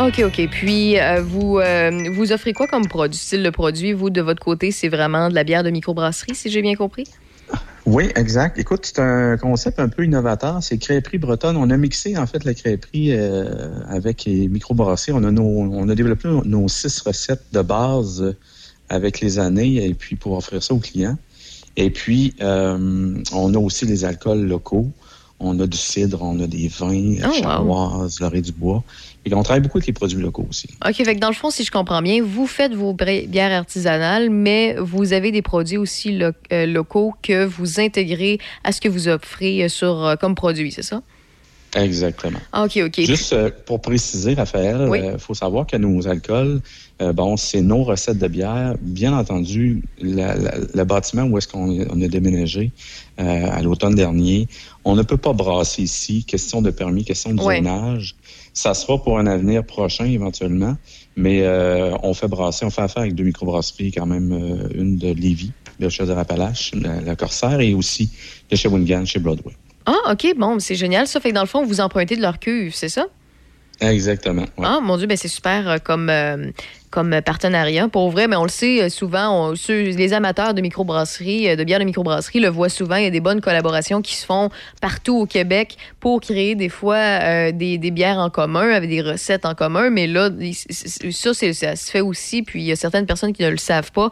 OK, OK. Puis, euh, vous, euh, vous offrez quoi comme produit, style de produit? Vous, de votre côté, c'est vraiment de la bière de microbrasserie, si j'ai bien compris? Oui, exact. Écoute, c'est un concept un peu innovateur. C'est crêperie bretonne. On a mixé, en fait, la crêperie euh, avec les microbrasseries. On a, nos, on a développé nos, six recettes de base euh, avec les années et puis pour offrir ça aux clients. Et puis, euh, on a aussi les alcools locaux. On a du cidre, on a des vins, Oh, wow. chamoise, l'orée du bois. Et on travaille beaucoup avec les produits locaux aussi. OK, fait que dans le fond, si je comprends bien, vous faites vos bières artisanales, mais vous avez des produits aussi lo- euh, locaux que vous intégrez à ce que vous offrez euh, sur, euh, comme produit, c'est ça? Exactement. Ah, OK, OK. Juste euh, pour préciser, Raphaël, il Oui. faut savoir que nos alcools, bon, c'est nos recettes de bière. Bien entendu, la- la- le bâtiment où est-ce qu'on on a déménagé à l'automne dernier, on ne peut pas brasser ici. Question de permis, question de zonage. Ça sera pour un avenir prochain éventuellement, mais euh, on fait brasser, on fait affaire avec deux microbrasseries quand même, euh, une de Lévis, de Chaudière-Appalaches, la, la Corsaire, et aussi de Shawinigan, chez Broadway. Ah, OK, bon, c'est génial. Ça fait que dans le fond, vous empruntez de leur cuve, c'est ça? Exactement. ouais. Ah, mon Dieu, ben c'est super euh, comme, euh, comme partenariat. Pour vrai, mais on le sait souvent, on, ceux, les amateurs de microbrasserie, de bière de microbrasserie le voient souvent. Il y a des bonnes collaborations qui se font partout au Québec pour créer des fois des, des, bières en commun, avec des recettes en commun. Mais là, ça, ça se fait aussi. Puis il y a certaines personnes qui ne le savent pas,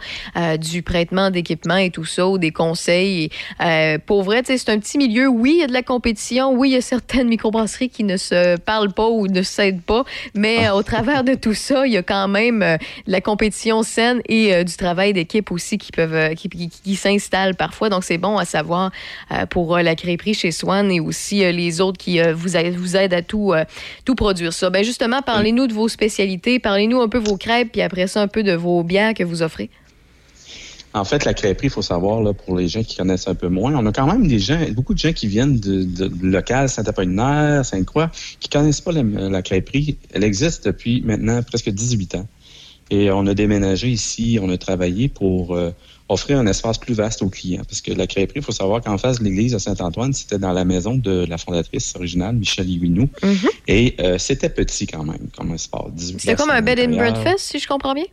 du prêtement d'équipement et tout ça, ou des conseils. Et, pour vrai, c'est un petit milieu. Oui, il y a de la compétition. Oui, il y a certaines microbrasseries qui ne se parlent pas ou ne s'aident pas. Mais au travers de tout ça, il y a quand même euh, la compétition saine et euh, du travail d'équipe aussi qui peuvent euh, qui, parfois. Donc c'est bon à savoir pour la crêperie chez Swan et aussi les autres qui vous, aident, vous aident à tout, tout produire ça. Ben justement, parlez-nous de vos spécialités, parlez-nous un peu vos crêpes, puis après ça un peu de vos bières que vous offrez. En fait, la crêperie, il faut savoir, là, pour les gens qui connaissent un peu moins, on a quand même des gens, beaucoup de gens qui viennent de, de, local Saint-Apollinaire, Sainte-Croix, qui connaissent pas la, crêperie. Elle existe depuis maintenant presque 18 ans. Et on a déménagé ici, on a travaillé pour euh, offrir un espace plus vaste aux clients. Parce que la crêperie, il faut savoir qu'en face de l'église de Saint-Antoine, c'était dans la maison de la fondatrice originale, Michel Iwinou. Mm-hmm. Et euh, c'était petit quand même, comme espace. C'était comme un bed and breakfast, si je comprends bien?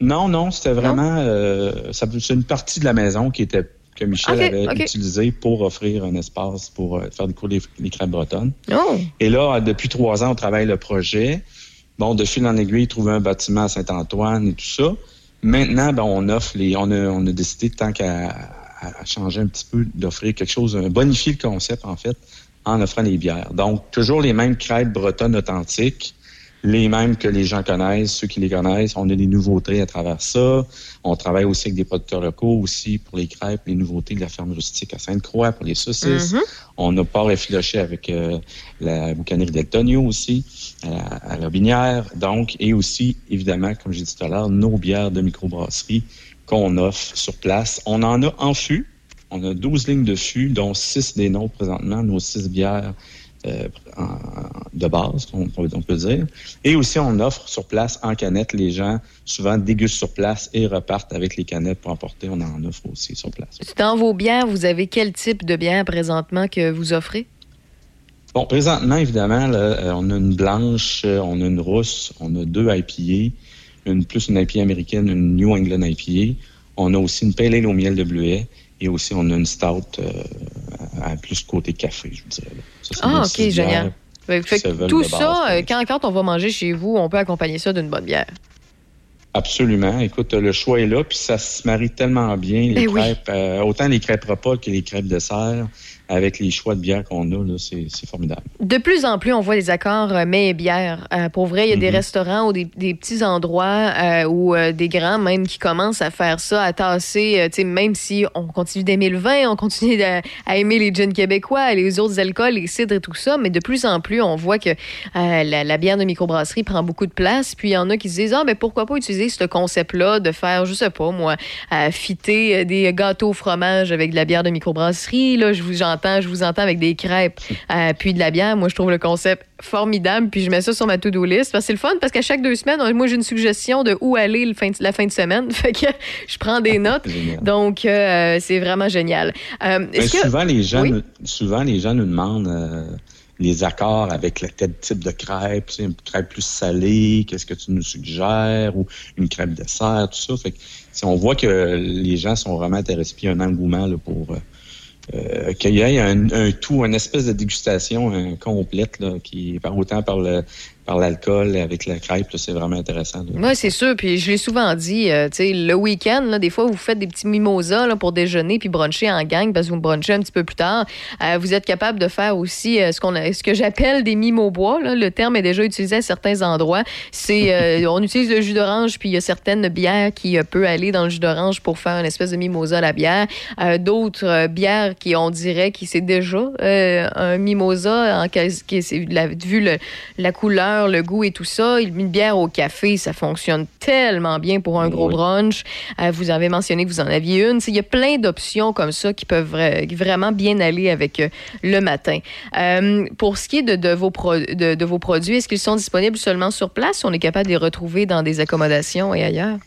Non, non, c'était vraiment euh, c'est une partie de la maison qui était que Michel avait utilisée pour offrir un espace pour faire découvrir les, les crêpes bretonnes. Oh. Et là, depuis trois ans, on travaille le projet. Bon, de fil en aiguille, trouver un bâtiment à Saint-Antoine et tout ça. Maintenant, ben, on offre les. On a, on a décidé, tant qu'à changer un petit peu, d'offrir quelque chose, bonifier le concept, en fait, en offrant les bières. Donc, toujours les mêmes crêpes bretonnes authentiques, les mêmes que les gens connaissent, ceux qui les connaissent. On a des nouveautés à travers ça. On travaille aussi avec des producteurs locaux aussi pour les crêpes, les nouveautés de la ferme rustique à Sainte-Croix pour les saucisses. Mm-hmm. On a pas effiloché avec euh, la boucanerie d'Eltonio aussi, à la, Binière. Donc, et aussi, évidemment, comme j'ai dit tout à l'heure, nos bières de microbrasserie qu'on offre sur place. On en a en fût. On a 12 lignes de fût, dont 6 des nôtres présentement, nos 6 bières euh, de base, on, peut dire. Et aussi, on offre sur place en canette. Les gens souvent dégustent sur place et repartent avec les canettes pour emporter. On en offre aussi sur place. Dans vos bières, vous avez quel type de bière présentement que vous offrez? Bon, présentement, évidemment, euh, on a une blanche, euh, on a une rousse, on a deux IPA, une plus une IPA américaine, une New England IPA. On a aussi une pale ale au miel de bleuet et aussi on a une stout à plus côté café, je vous dirais ah, OK, génial. tout ça, euh, quand, quand on va manger chez vous, on peut accompagner ça d'une bonne bière. Absolument. Écoute, le choix est là, puis ça se marie tellement bien, les eh crêpes, euh, autant les crêpes repas que les crêpes dessert avec les choix de bière qu'on a, c'est formidable. De plus en plus, on voit des accords euh, mets et bière. Euh, pour vrai, il y a des mhm. restaurants ou des, petits endroits euh, ou des grands même qui commencent à faire ça, à tasser, même si on continue d'aimer le vin, on continue à aimer les gins québécois, les autres alcools, les cidres et tout ça, mais de plus en plus, on voit que la, bière de microbrasserie prend beaucoup de place. Puis il y en a qui se disent, ah, mais pourquoi pas utiliser ce concept-là de faire, je sais pas, moi, fitter des gâteaux au fromage avec de la bière de microbrasserie. Là, je vous je vous entends avec des crêpes euh, puis de la bière. Moi, je trouve le concept formidable. Puis je mets ça sur ma to-do list. Parce que c'est le fun parce qu'à chaque deux semaines, moi, j'ai une suggestion de où aller la fin de semaine. Fait que je prends des notes. Donc, euh, c'est vraiment génial. Euh, souvent, les gens, souvent, les gens nous demandent les accords avec le tel type de crêpe, une crêpe plus salée, qu'est-ce que tu nous suggères, ou une crêpe dessert, tout ça. Fait que, on voit que les gens sont vraiment intéressés, puis il y a un engouement là, pour, euh, qu'il y ait un, un, tout, une espèce de dégustation complète, là, qui par autant par le par l'alcool avec la crêpe, c'est vraiment intéressant. Oui, c'est sûr. Puis je l'ai souvent dit, euh, tu sais, le week-end, des fois, vous faites des petits mimosas là, pour déjeuner puis bruncher en gang parce que vous brunchez un petit peu plus tard. Euh, vous êtes capable de faire aussi euh, ce, qu'on ce que j'appelle des mimobois. Là. Le terme est déjà utilisé à certains endroits. C'est On utilise le jus d'orange puis il y a certaines bières qui peuvent aller dans le jus d'orange pour faire une espèce de mimosa à la bière. D'autres bières qui, on dirait, qui c'est déjà un mimosa en, qui, vu le, la couleur le goût et tout ça. Une bière au café, ça fonctionne tellement bien pour un gros brunch. Euh, vous avez mentionné que vous en aviez une. Il y a plein d'options comme ça qui peuvent vraiment bien aller avec euh, le matin. Euh, pour ce qui est de, vos, de, vos produits, est-ce qu'ils sont disponibles seulement sur place ou on est capable de les retrouver dans des accommodations et ailleurs?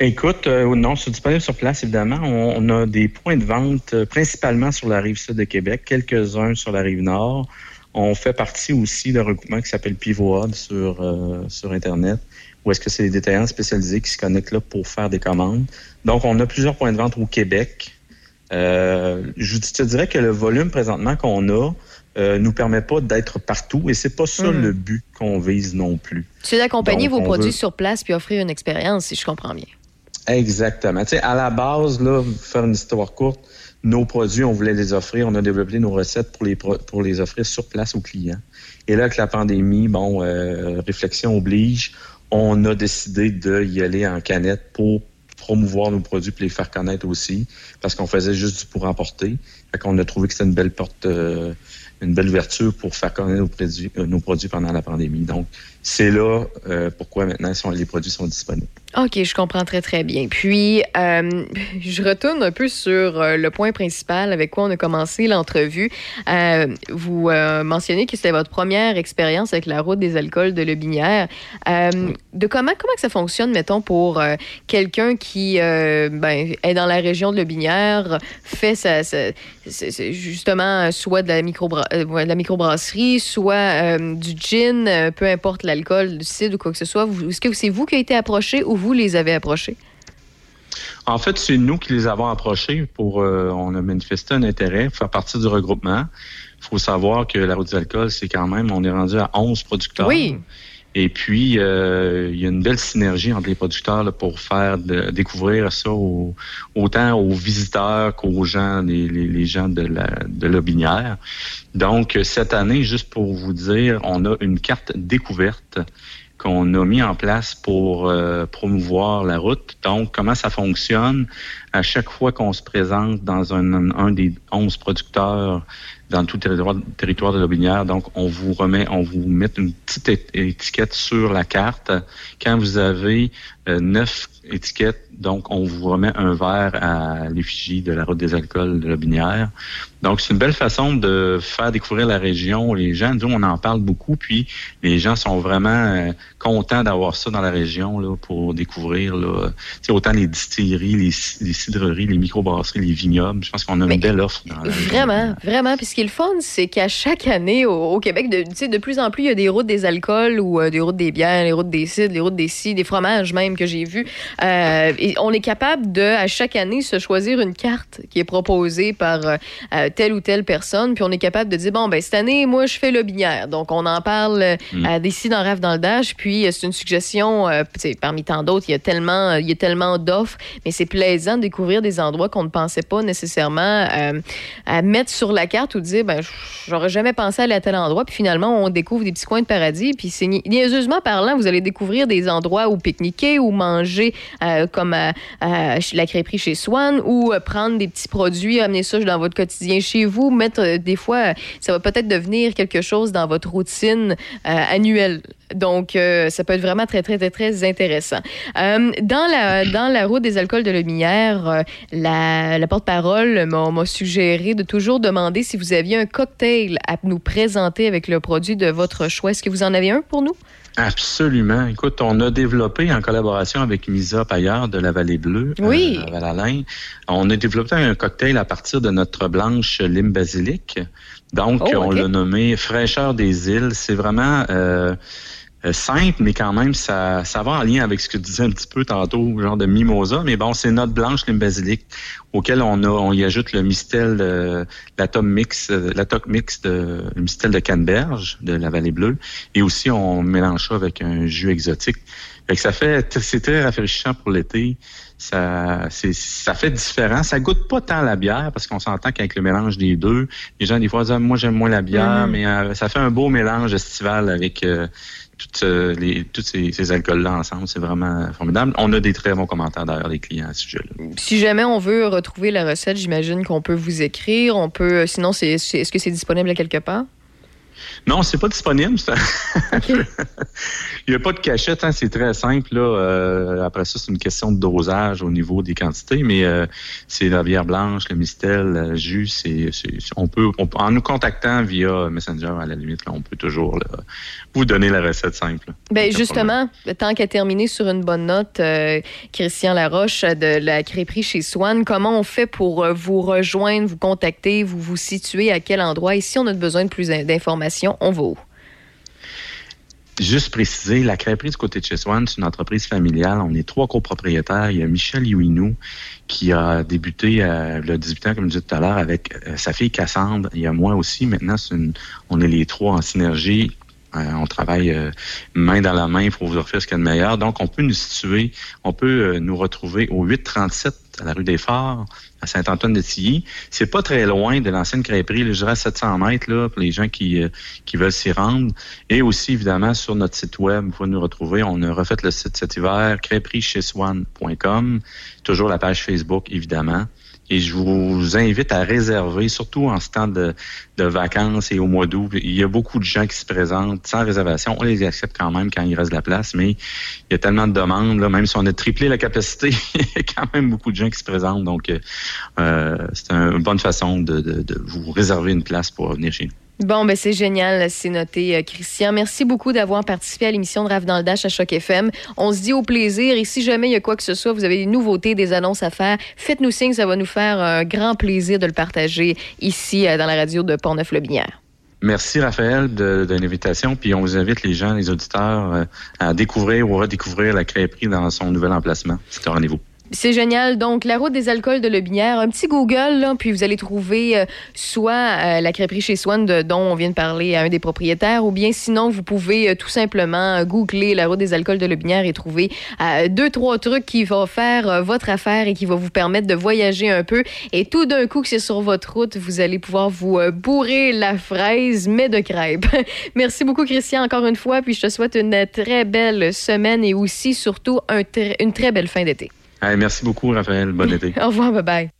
Écoute, non, c'est disponible sur place, évidemment. On, a des points de vente principalement sur la rive sud de Québec, quelques-uns sur la rive nord. On fait partie aussi d'un regroupement qui s'appelle Pivot sur, euh, sur Internet. ou est-ce que c'est les détaillants spécialisés qui se connectent là pour faire des commandes. Donc, on a plusieurs points de vente au Québec. Euh, je te dirais que le volume présentement qu'on a euh, nous permet pas d'être partout et c'est pas ça Mhm. le but qu'on vise non plus. C'est d'accompagner vos produits veut- sur place puis offrir une expérience, si je comprends bien. Exactement. Tu sais, à la base, là, faire une histoire courte, nos produits, on voulait les offrir. On a développé nos recettes pour les, pour les offrir sur place aux clients. Et là, avec la pandémie, bon, euh, réflexion oblige, on a décidé d'y aller en canette pour promouvoir nos produits et les faire connaître aussi, parce qu'on faisait juste du pour emporter. Fait qu'on a trouvé que c'était une belle porte, euh, une belle ouverture pour faire connaître nos produits, euh, nos produits pendant la pandémie. Donc, c'est là euh, pourquoi maintenant sont- les produits sont disponibles. OK, je comprends très, très bien. Puis, euh, je retourne un peu sur euh, le point principal avec quoi on a commencé l'entrevue. Vous mentionnez que c'était votre première expérience avec la route des alcools de Lebinière. Euh, de comment, comment que ça fonctionne, mettons, pour quelqu'un qui ben, est dans la région de Lebinière, fait sa, sa- justement soit de la, la microbrasserie, soit du gin, peu importe l'alcool, du cidre ou quoi que ce soit. Est-ce que c'est vous qui avez été approché ou vous les avez approchés? En fait, c'est nous qui les avons approchés pour. euh, on a manifesté un intérêt pour faire partie du regroupement. Il faut savoir que la route des alcools, c'est quand même, on est rendu à 11 producteurs. Oui. Et puis, euh, il y a une belle synergie entre les producteurs là, pour faire de- découvrir ça au- autant aux visiteurs qu'aux gens, les, les- gens de la de. Donc, cette année, juste pour vous dire, on a une carte découverte qu'on a mis en place pour euh, promouvoir la route. Donc, comment ça fonctionne? À chaque fois qu'on se présente dans un, un des 11 producteurs dans tout territoire, territoire de Lobinière, donc on vous remet, on vous met une petite étiquette sur la carte. Quand vous avez neuf étiquettes, donc on vous remet un verre à l'effigie de la route des alcools de Lobinière. Donc, c'est une belle façon de faire découvrir la région. Les gens, nous, on en parle beaucoup, puis les gens sont vraiment euh, contents d'avoir ça dans la région là, pour découvrir là, tu sais, autant les distilleries, les, les cidreries, les microbrasseries, les vignobles. Je pense qu'on a une belle offre dans la région. Vraiment, vraiment. Puis ce qui est le fun, c'est qu'à chaque année au, au Québec, de, tu sais, de plus en plus, il y a des routes des alcools ou euh, des routes des bières, les routes des cidres, les routes des scies, des fromages même que j'ai vus. Euh, et on est capable de, à chaque année, se choisir une carte qui est proposée par euh, euh, telle ou telle personne. Puis on est capable de dire, bon, ben cette année, moi, je fais le binière. Donc, on en parle euh, Mm. à sites dans Rêve dans le Dash. Puis, c'est une suggestion, parmi tant d'autres, il y a tellement, il y a tellement d'offres. Mais c'est plaisant de découvrir des endroits qu'on ne pensait pas nécessairement à mettre sur la carte ou de dire, ben, j'aurais jamais pensé aller à tel endroit. Puis finalement, on découvre des petits coins de paradis. Puis c'est ni- niaiseusement parlant, vous allez découvrir des endroits où pique-niquer ou manger euh, comme à chez la crêperie chez Swan ou euh, prendre des petits produits, amener ça dans votre quotidien chez vous, mettre euh, des fois, euh, ça va peut-être devenir quelque chose dans votre routine euh, annuelle. Donc, euh, ça peut être vraiment très, très, très, très intéressant. Euh, dans, la, dans la route des alcools de Lumière, euh, la, la porte-parole m'a suggéré de toujours demander si vous aviez un cocktail à nous présenter avec le produit de votre choix. Est-ce que vous en avez un pour nous? Absolument. Écoute, on a développé en collaboration avec Misa Paillard de la Vallée Bleue, Oui. euh, à Val-Alain, on a développé un cocktail à partir de notre blanche lime basilic. Donc, Oh, on l'a nommé Fraîcheur des îles. C'est vraiment euh, simple, mais quand même, ça, ça va en lien avec ce que tu disais un petit peu tantôt, genre de mimosa. Mais bon, c'est notre blanche lime basilic auquel on a, on y ajoute le mistel, euh, la top mix, euh, la top mix de le mistel de Canneberge de la Vallée Bleue, et aussi on mélange ça avec un jus exotique. Fait que ça fait, c'est très rafraîchissant pour l'été. Ça, c'est, ça fait différent. Ça goûte pas tant la bière parce qu'on s'entend qu'avec le mélange des deux, les gens des fois disent Ah, moi j'aime moins la bière, Mhm. mais euh, ça fait un beau mélange estival avec euh, toutes, euh, les, tous ces, alcools-là ensemble. C'est vraiment formidable. On a des très bons commentaires d'ailleurs des clients à ce sujet-là. Si jamais on veut retrouver la recette, j'imagine qu'on peut vous écrire. On peut, sinon, c'est, c'est- est-ce que c'est disponible à quelque part? Non, c'est pas disponible. Il n'y a pas de cachette, hein, c'est très simple. Là. Euh, après ça, c'est une question de dosage au niveau des quantités, mais euh, c'est la bière blanche, le mistel, le jus. C'est, on peut, on en nous contactant via Messenger, à la limite, là, on peut toujours là, vous donner la recette simple. Ben justement, tant qu'à terminer sur une bonne note, euh, Christian Laroche de la crêperie chez Swan, comment on fait pour vous rejoindre, vous contacter, vous vous situer à quel endroit? Et si on a besoin de plus d'informations, on va où? Juste préciser, la crêperie du côté de chez Swan, c'est une entreprise familiale. On est trois copropriétaires. Il y a Michel Youinou qui a débuté euh, le 18 ans, comme je disais tout à l'heure, avec euh, sa fille Cassandre. Il y a moi aussi. Maintenant, on est les trois en synergie. Euh, on travaille euh, main dans la main pour vous offrir ce qu'il y a de meilleur. Donc, on peut nous situer, on peut nous retrouver au 837 à la rue des Phares, Saint-Antoine-de-Tilly. C'est pas très loin de l'ancienne crêperie, je dirais à 700 mètres, là, pour les gens qui, euh, qui veulent s'y rendre. Et aussi, évidemment, sur notre site web, vous pouvez nous retrouver. On a refait le site cet hiver, crêperie-chez-swan.com. Toujours la page Facebook, évidemment. Et je vous invite à réserver, surtout en ce temps de, vacances et au mois d'août. Il y a beaucoup de gens qui se présentent sans réservation. On les accepte quand même quand il reste de la place, mais il y a tellement de demandes, là, même si on a triplé la capacité, il y a quand même beaucoup de gens qui se présentent. Donc, euh, euh, c'est une bonne façon de, de, de vous réserver une place pour venir chez nous. Bon, ben c'est génial, c'est noté, euh, Christian. Merci beaucoup d'avoir participé à l'émission de Rave dans le Dash à Choc FM. On se dit au plaisir et si jamais il y a quoi que ce soit, vous avez des nouveautés, des annonces à faire, faites-nous signe, ça va nous faire un grand plaisir de le partager ici euh, dans la radio de Portneuf-le-Binière. Merci Raphaël de, de l'invitation. Puis on vous invite les gens, les auditeurs, euh, à découvrir ou redécouvrir la crêperie dans son nouvel emplacement. C'est un rendez-vous. C'est génial. Donc, la route des alcools de Lebinière, un petit Google, puis vous allez trouver euh, soit euh, la crêperie chez Swan de- dont on vient de parler à un des propriétaires, ou bien sinon, vous pouvez euh, tout simplement googler la route des alcools de Lebinière et trouver deux, trois trucs qui vont faire votre affaire et qui vont vous permettre de voyager un peu. Et tout d'un coup que c'est sur votre route, vous allez pouvoir vous bourrer la fraise, mais de crêpes. Merci beaucoup, Christian, encore une fois, puis je te souhaite une très belle semaine et aussi, surtout, une très belle fin d'été. Merci beaucoup Raphaël. Bon été. Au revoir, bye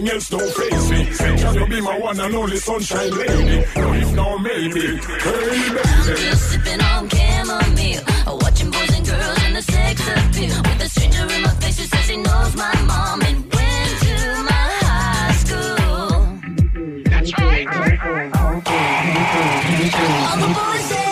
nothing else don't face me. Can you be my one and only sunshine lady? No, if no, maybe. Hey, I'm baby. just sipping on chamomile, watching boys and girls in the sex appeal. With a stranger in my face who says he knows my mom and went to my high school. All the boys say,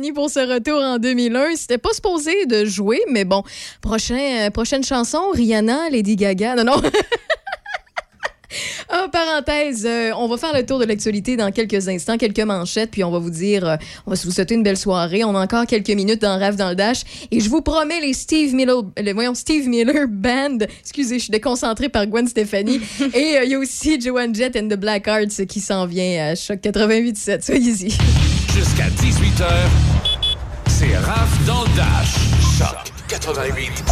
Stéphanie pour ce retour en 2001. C'était pas supposé de jouer, mais bon, prochain, euh, prochaine chanson, Rihanna, Lady Gaga. Non, non. En parenthèse, euh, on va faire le tour de l'actualité dans quelques instants, quelques manchettes, puis on va vous dire, euh, on va vous souhaiter une belle soirée. On a encore quelques minutes dans Rêve dans le Dash. Et je vous promets, les Steve Miller, les, voyons, Steve Miller Band, excusez, je suis déconcentrée par Gwen Stefani. Et euh, il y a aussi Joanne Jett and the Black Hearts qui s'en vient à Choc 88.7. Soyez-y. Jusqu'à 18h, c'est Raph dans le Dash. Choc 88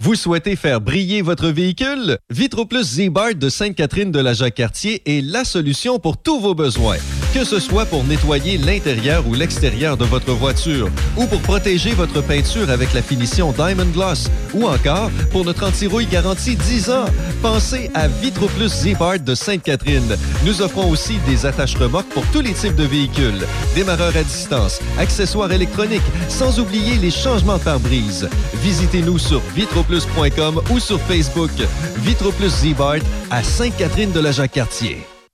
Vous souhaitez faire briller votre véhicule? Vitroplus Z-Bart de Sainte-Catherine de la Jacques-Cartier est la solution pour tous vos besoins. Que ce soit pour nettoyer l'intérieur ou l'extérieur de votre voiture, ou pour protéger votre peinture avec la finition Diamond Gloss, ou encore pour notre anti-rouille garantie 10 ans. Pensez à Vitroplus Z-Bart de Sainte-Catherine. Nous offrons aussi des attaches remorques pour tous les types de véhicules, démarreurs à distance, accessoires électroniques, sans oublier les changements de pare-brise. Visitez-nous sur vitroplus.com ou sur Facebook. Vitroplus Z-Bart à Sainte-Catherine de la Jacques-Cartier.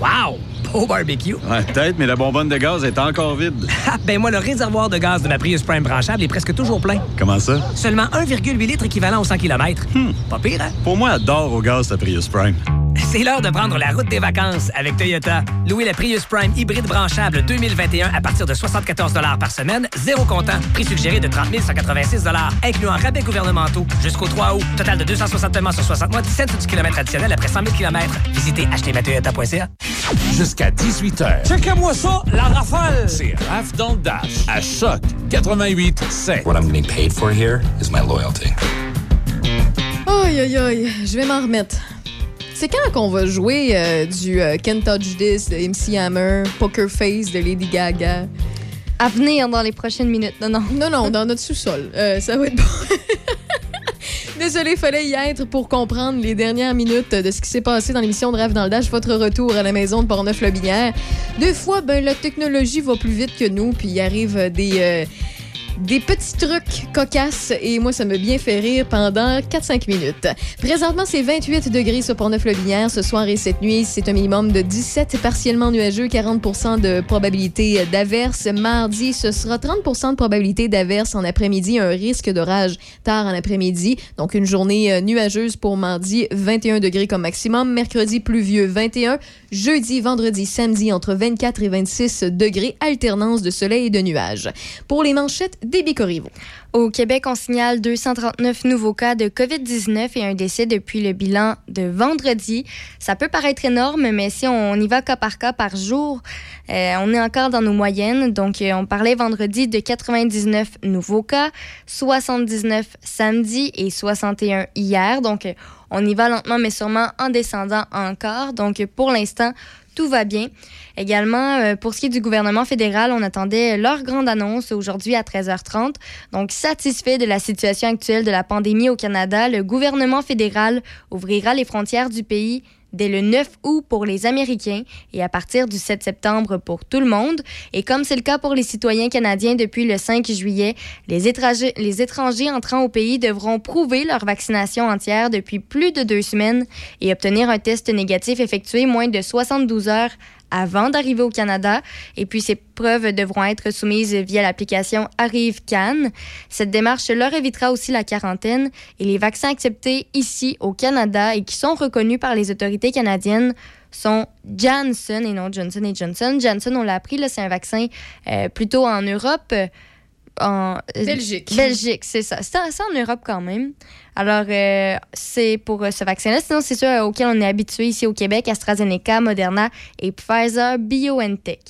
Wow! Beau barbecue! Ouais, peut-être, mais la bonbonne de gaz est encore vide. Ah, ben moi, le réservoir de gaz de ma Prius Prime branchable est presque toujours plein. Comment ça? Seulement 1,8 litres équivalent au 100 km. Pas pire, hein? Pour moi, adore au gaz ta Prius Prime. C'est l'heure de prendre la route des vacances avec Toyota. Louez la Prius Prime hybride branchable 2021 à partir de 74 par semaine, zéro comptant. Prix suggéré de 30 186 incluant rabais gouvernementaux jusqu'au 3 août. Total de 260 paiements sur 60 mois, 17 du kilomètre additionnel après 100 000 km. Visitez achetezmatoyota.ca. Jusqu'à 18h. Checkez-moi ça, la rafale! C'est Raph dans le Dash à Choc 88 7. What I'm getting paid for here is my loyalty. Aïe, aïe, aïe, je vais m'en remettre. C'est quand qu'on va jouer euh, du euh, Can't Touch This de MC Hammer, Poker Face de Lady Gaga? À venir dans les prochaines minutes. Non, non. Non, non, dans notre sous-sol. Euh, ça va être bon. Désolé, fallait y être pour comprendre les dernières minutes de ce qui s'est passé dans l'émission de Rêve dans le Dash, votre retour à la maison de Portneuf-Lobinière. Des fois, ben, la technologie va plus vite que nous, puis il arrive des, euh, des petits trucs cocasses, et moi, ça m'a bien fait rire pendant 4-5 minutes. Présentement, c'est 28 degrés sur Portneuf-Lobinière ce soir et cette nuit. C'est un minimum de 17 partiellement nuageux, 40% de probabilité d'averse. Mardi, ce sera 30% de probabilité d'averse en après-midi, un risque d'orage tard en après-midi. Donc, une journée euh, nuageuse pour mardi, 21 degrés comme maximum. Mercredi, pluvieux, 21. Jeudi, vendredi, samedi, entre 24 et 26 degrés, alternance de soleil et de nuages. Pour les manchettes, des Bicorivo. Au Québec, on signale 239 nouveaux cas de COVID-19 et un décès depuis le bilan de vendredi. Ça peut paraître énorme, mais si on y va cas par cas par jour, euh, on est encore dans nos moyennes. Donc, euh, on parlait vendredi de 99 nouveaux cas, 79 samedi et 61 hier. Donc, euh, on y va lentement, mais sûrement en descendant encore. Donc, pour l'instant, tout va bien. Également, euh, pour ce qui est du gouvernement fédéral, on attendait leur grande annonce aujourd'hui à 13h30. Donc, satisfait de la situation actuelle de la pandémie au Canada, le gouvernement fédéral ouvrira les frontières du pays dès le 9 août pour les Américains et à partir du 7 septembre pour tout le monde. Et comme c'est le cas pour les citoyens canadiens depuis le 5 juillet, les étrangers, les étrangers entrant au pays devront prouver leur vaccination entière depuis plus de deux semaines et obtenir un test négatif effectué moins de 72 heures avant d'arriver au Canada. Et puis, ces preuves devront être soumises via l'application Arrive Cannes. Cette démarche leur évitera aussi la quarantaine et les vaccins acceptés ici au Canada et qui sont reconnus par les autorités canadiennes sont Janssen et non Johnson Johnson. Janssen, on l'a appris, c'est un vaccin euh, plutôt en Europe. Euh, en Belgique. Belgique, c'est ça. C'est en, Europe quand même. Alors, euh, c'est pour euh, ce vaccin-là. Sinon, c'est sûr auquel on est habitué ici au Québec, AstraZeneca, Moderna et Pfizer BioNTech.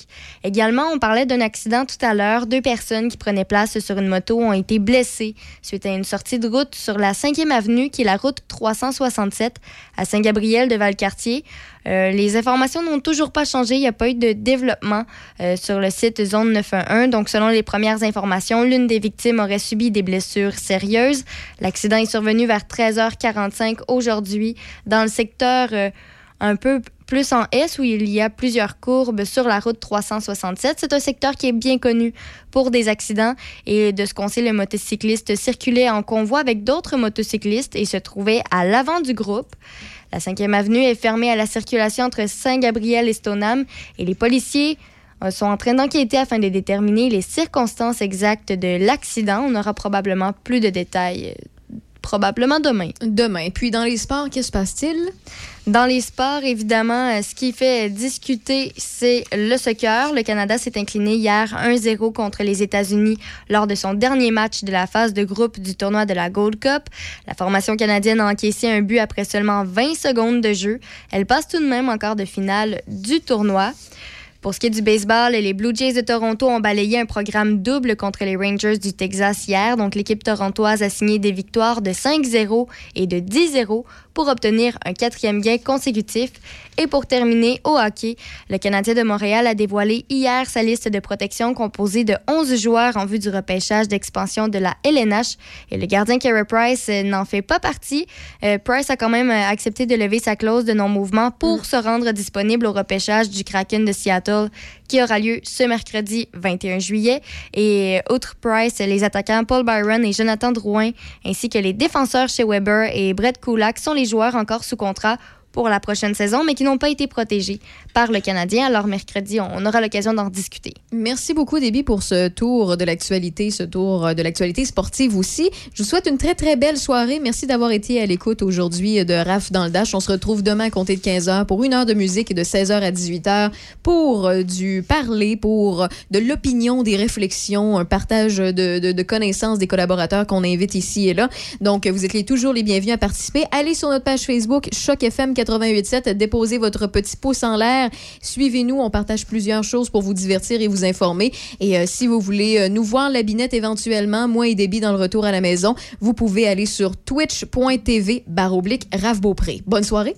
Également, on parlait d'un accident tout à l'heure. Deux personnes qui prenaient place sur une moto ont été blessées suite à une sortie de route sur la 5e avenue, qui est la route 367 à Saint-Gabriel de Valcartier. Euh, les informations n'ont toujours pas changé. Il n'y a pas eu de développement euh, sur le site Zone 911. Donc, selon les premières informations, l'une des victimes aurait subi des blessures sérieuses. L'accident est survenu vers 13h45 aujourd'hui dans le secteur euh, un peu plus en S où il y a plusieurs courbes sur la route 367. C'est un secteur qui est bien connu pour des accidents et de ce qu'on sait, le motocycliste circulait en convoi avec d'autres motocyclistes et se trouvait à l'avant du groupe. La 5e avenue est fermée à la circulation entre Saint-Gabriel et Stoneham et les policiers euh, sont en train d'enquêter afin de déterminer les circonstances exactes de l'accident. On aura probablement plus de détails euh, probablement demain. Demain. Puis dans les sports, qu'est-ce qui se passe-t-il? Dans les sports, évidemment, euh, ce qui fait discuter, c'est le soccer. Le Canada s'est incliné hier 1-0 contre les États-Unis lors de son dernier match de la phase de groupe du tournoi de la Gold Cup. La formation canadienne a encaissé un but après seulement 20 secondes de jeu. Elle passe tout de même encore de finale du tournoi. Pour ce qui est du baseball, les Blue Jays de Toronto ont balayé un programme double contre les Rangers du Texas hier. Donc, l'équipe torontoise a signé des victoires de 5-0 et de 10-0 pour obtenir un quatrième gain consécutif. Et pour terminer, au hockey, le Canadien de Montréal a dévoilé hier sa liste de protection composée de 11 joueurs en vue du repêchage d'expansion de la LNH. Et le gardien Carey Price euh, n'en fait pas partie. Euh, Price a quand même euh, accepté de lever sa clause de non-mouvement pour se rendre disponible au repêchage du Kraken de Seattle qui aura lieu ce mercredi 21 juillet. Et euh, outre Price, les attaquants Paul Byron et Jonathan Drouin, ainsi que les défenseurs chez Weber et Brett Kulak sont les joueurs encore sous contrat pour la prochaine saison, mais qui n'ont pas été protégés par le Canadien. Alors, mercredi, on aura l'occasion d'en discuter. Merci beaucoup, Déby, pour ce tour de l'actualité, ce tour de l'actualité sportive aussi. Je vous souhaite une très, très belle soirée. Merci d'avoir été à l'écoute aujourd'hui de RAF dans le Dash. On se retrouve demain à compter de 15h pour une heure de musique et de 16h à 18h pour euh, du parler, pour euh, de l'opinion, des réflexions, un partage de, de connaissances des collaborateurs qu'on invite ici et là. Donc, vous êtes les, toujours les bienvenus à participer. Allez sur notre page Facebook, Choc FM 88.7. Déposez votre petit pouce en l'air. Suivez-nous. On partage plusieurs choses pour vous divertir et vous informer. Et euh, si vous voulez euh, nous voir la binette éventuellement, moins et débit dans le retour à la maison, vous pouvez aller sur twitch.tv baroblique Bonne soirée.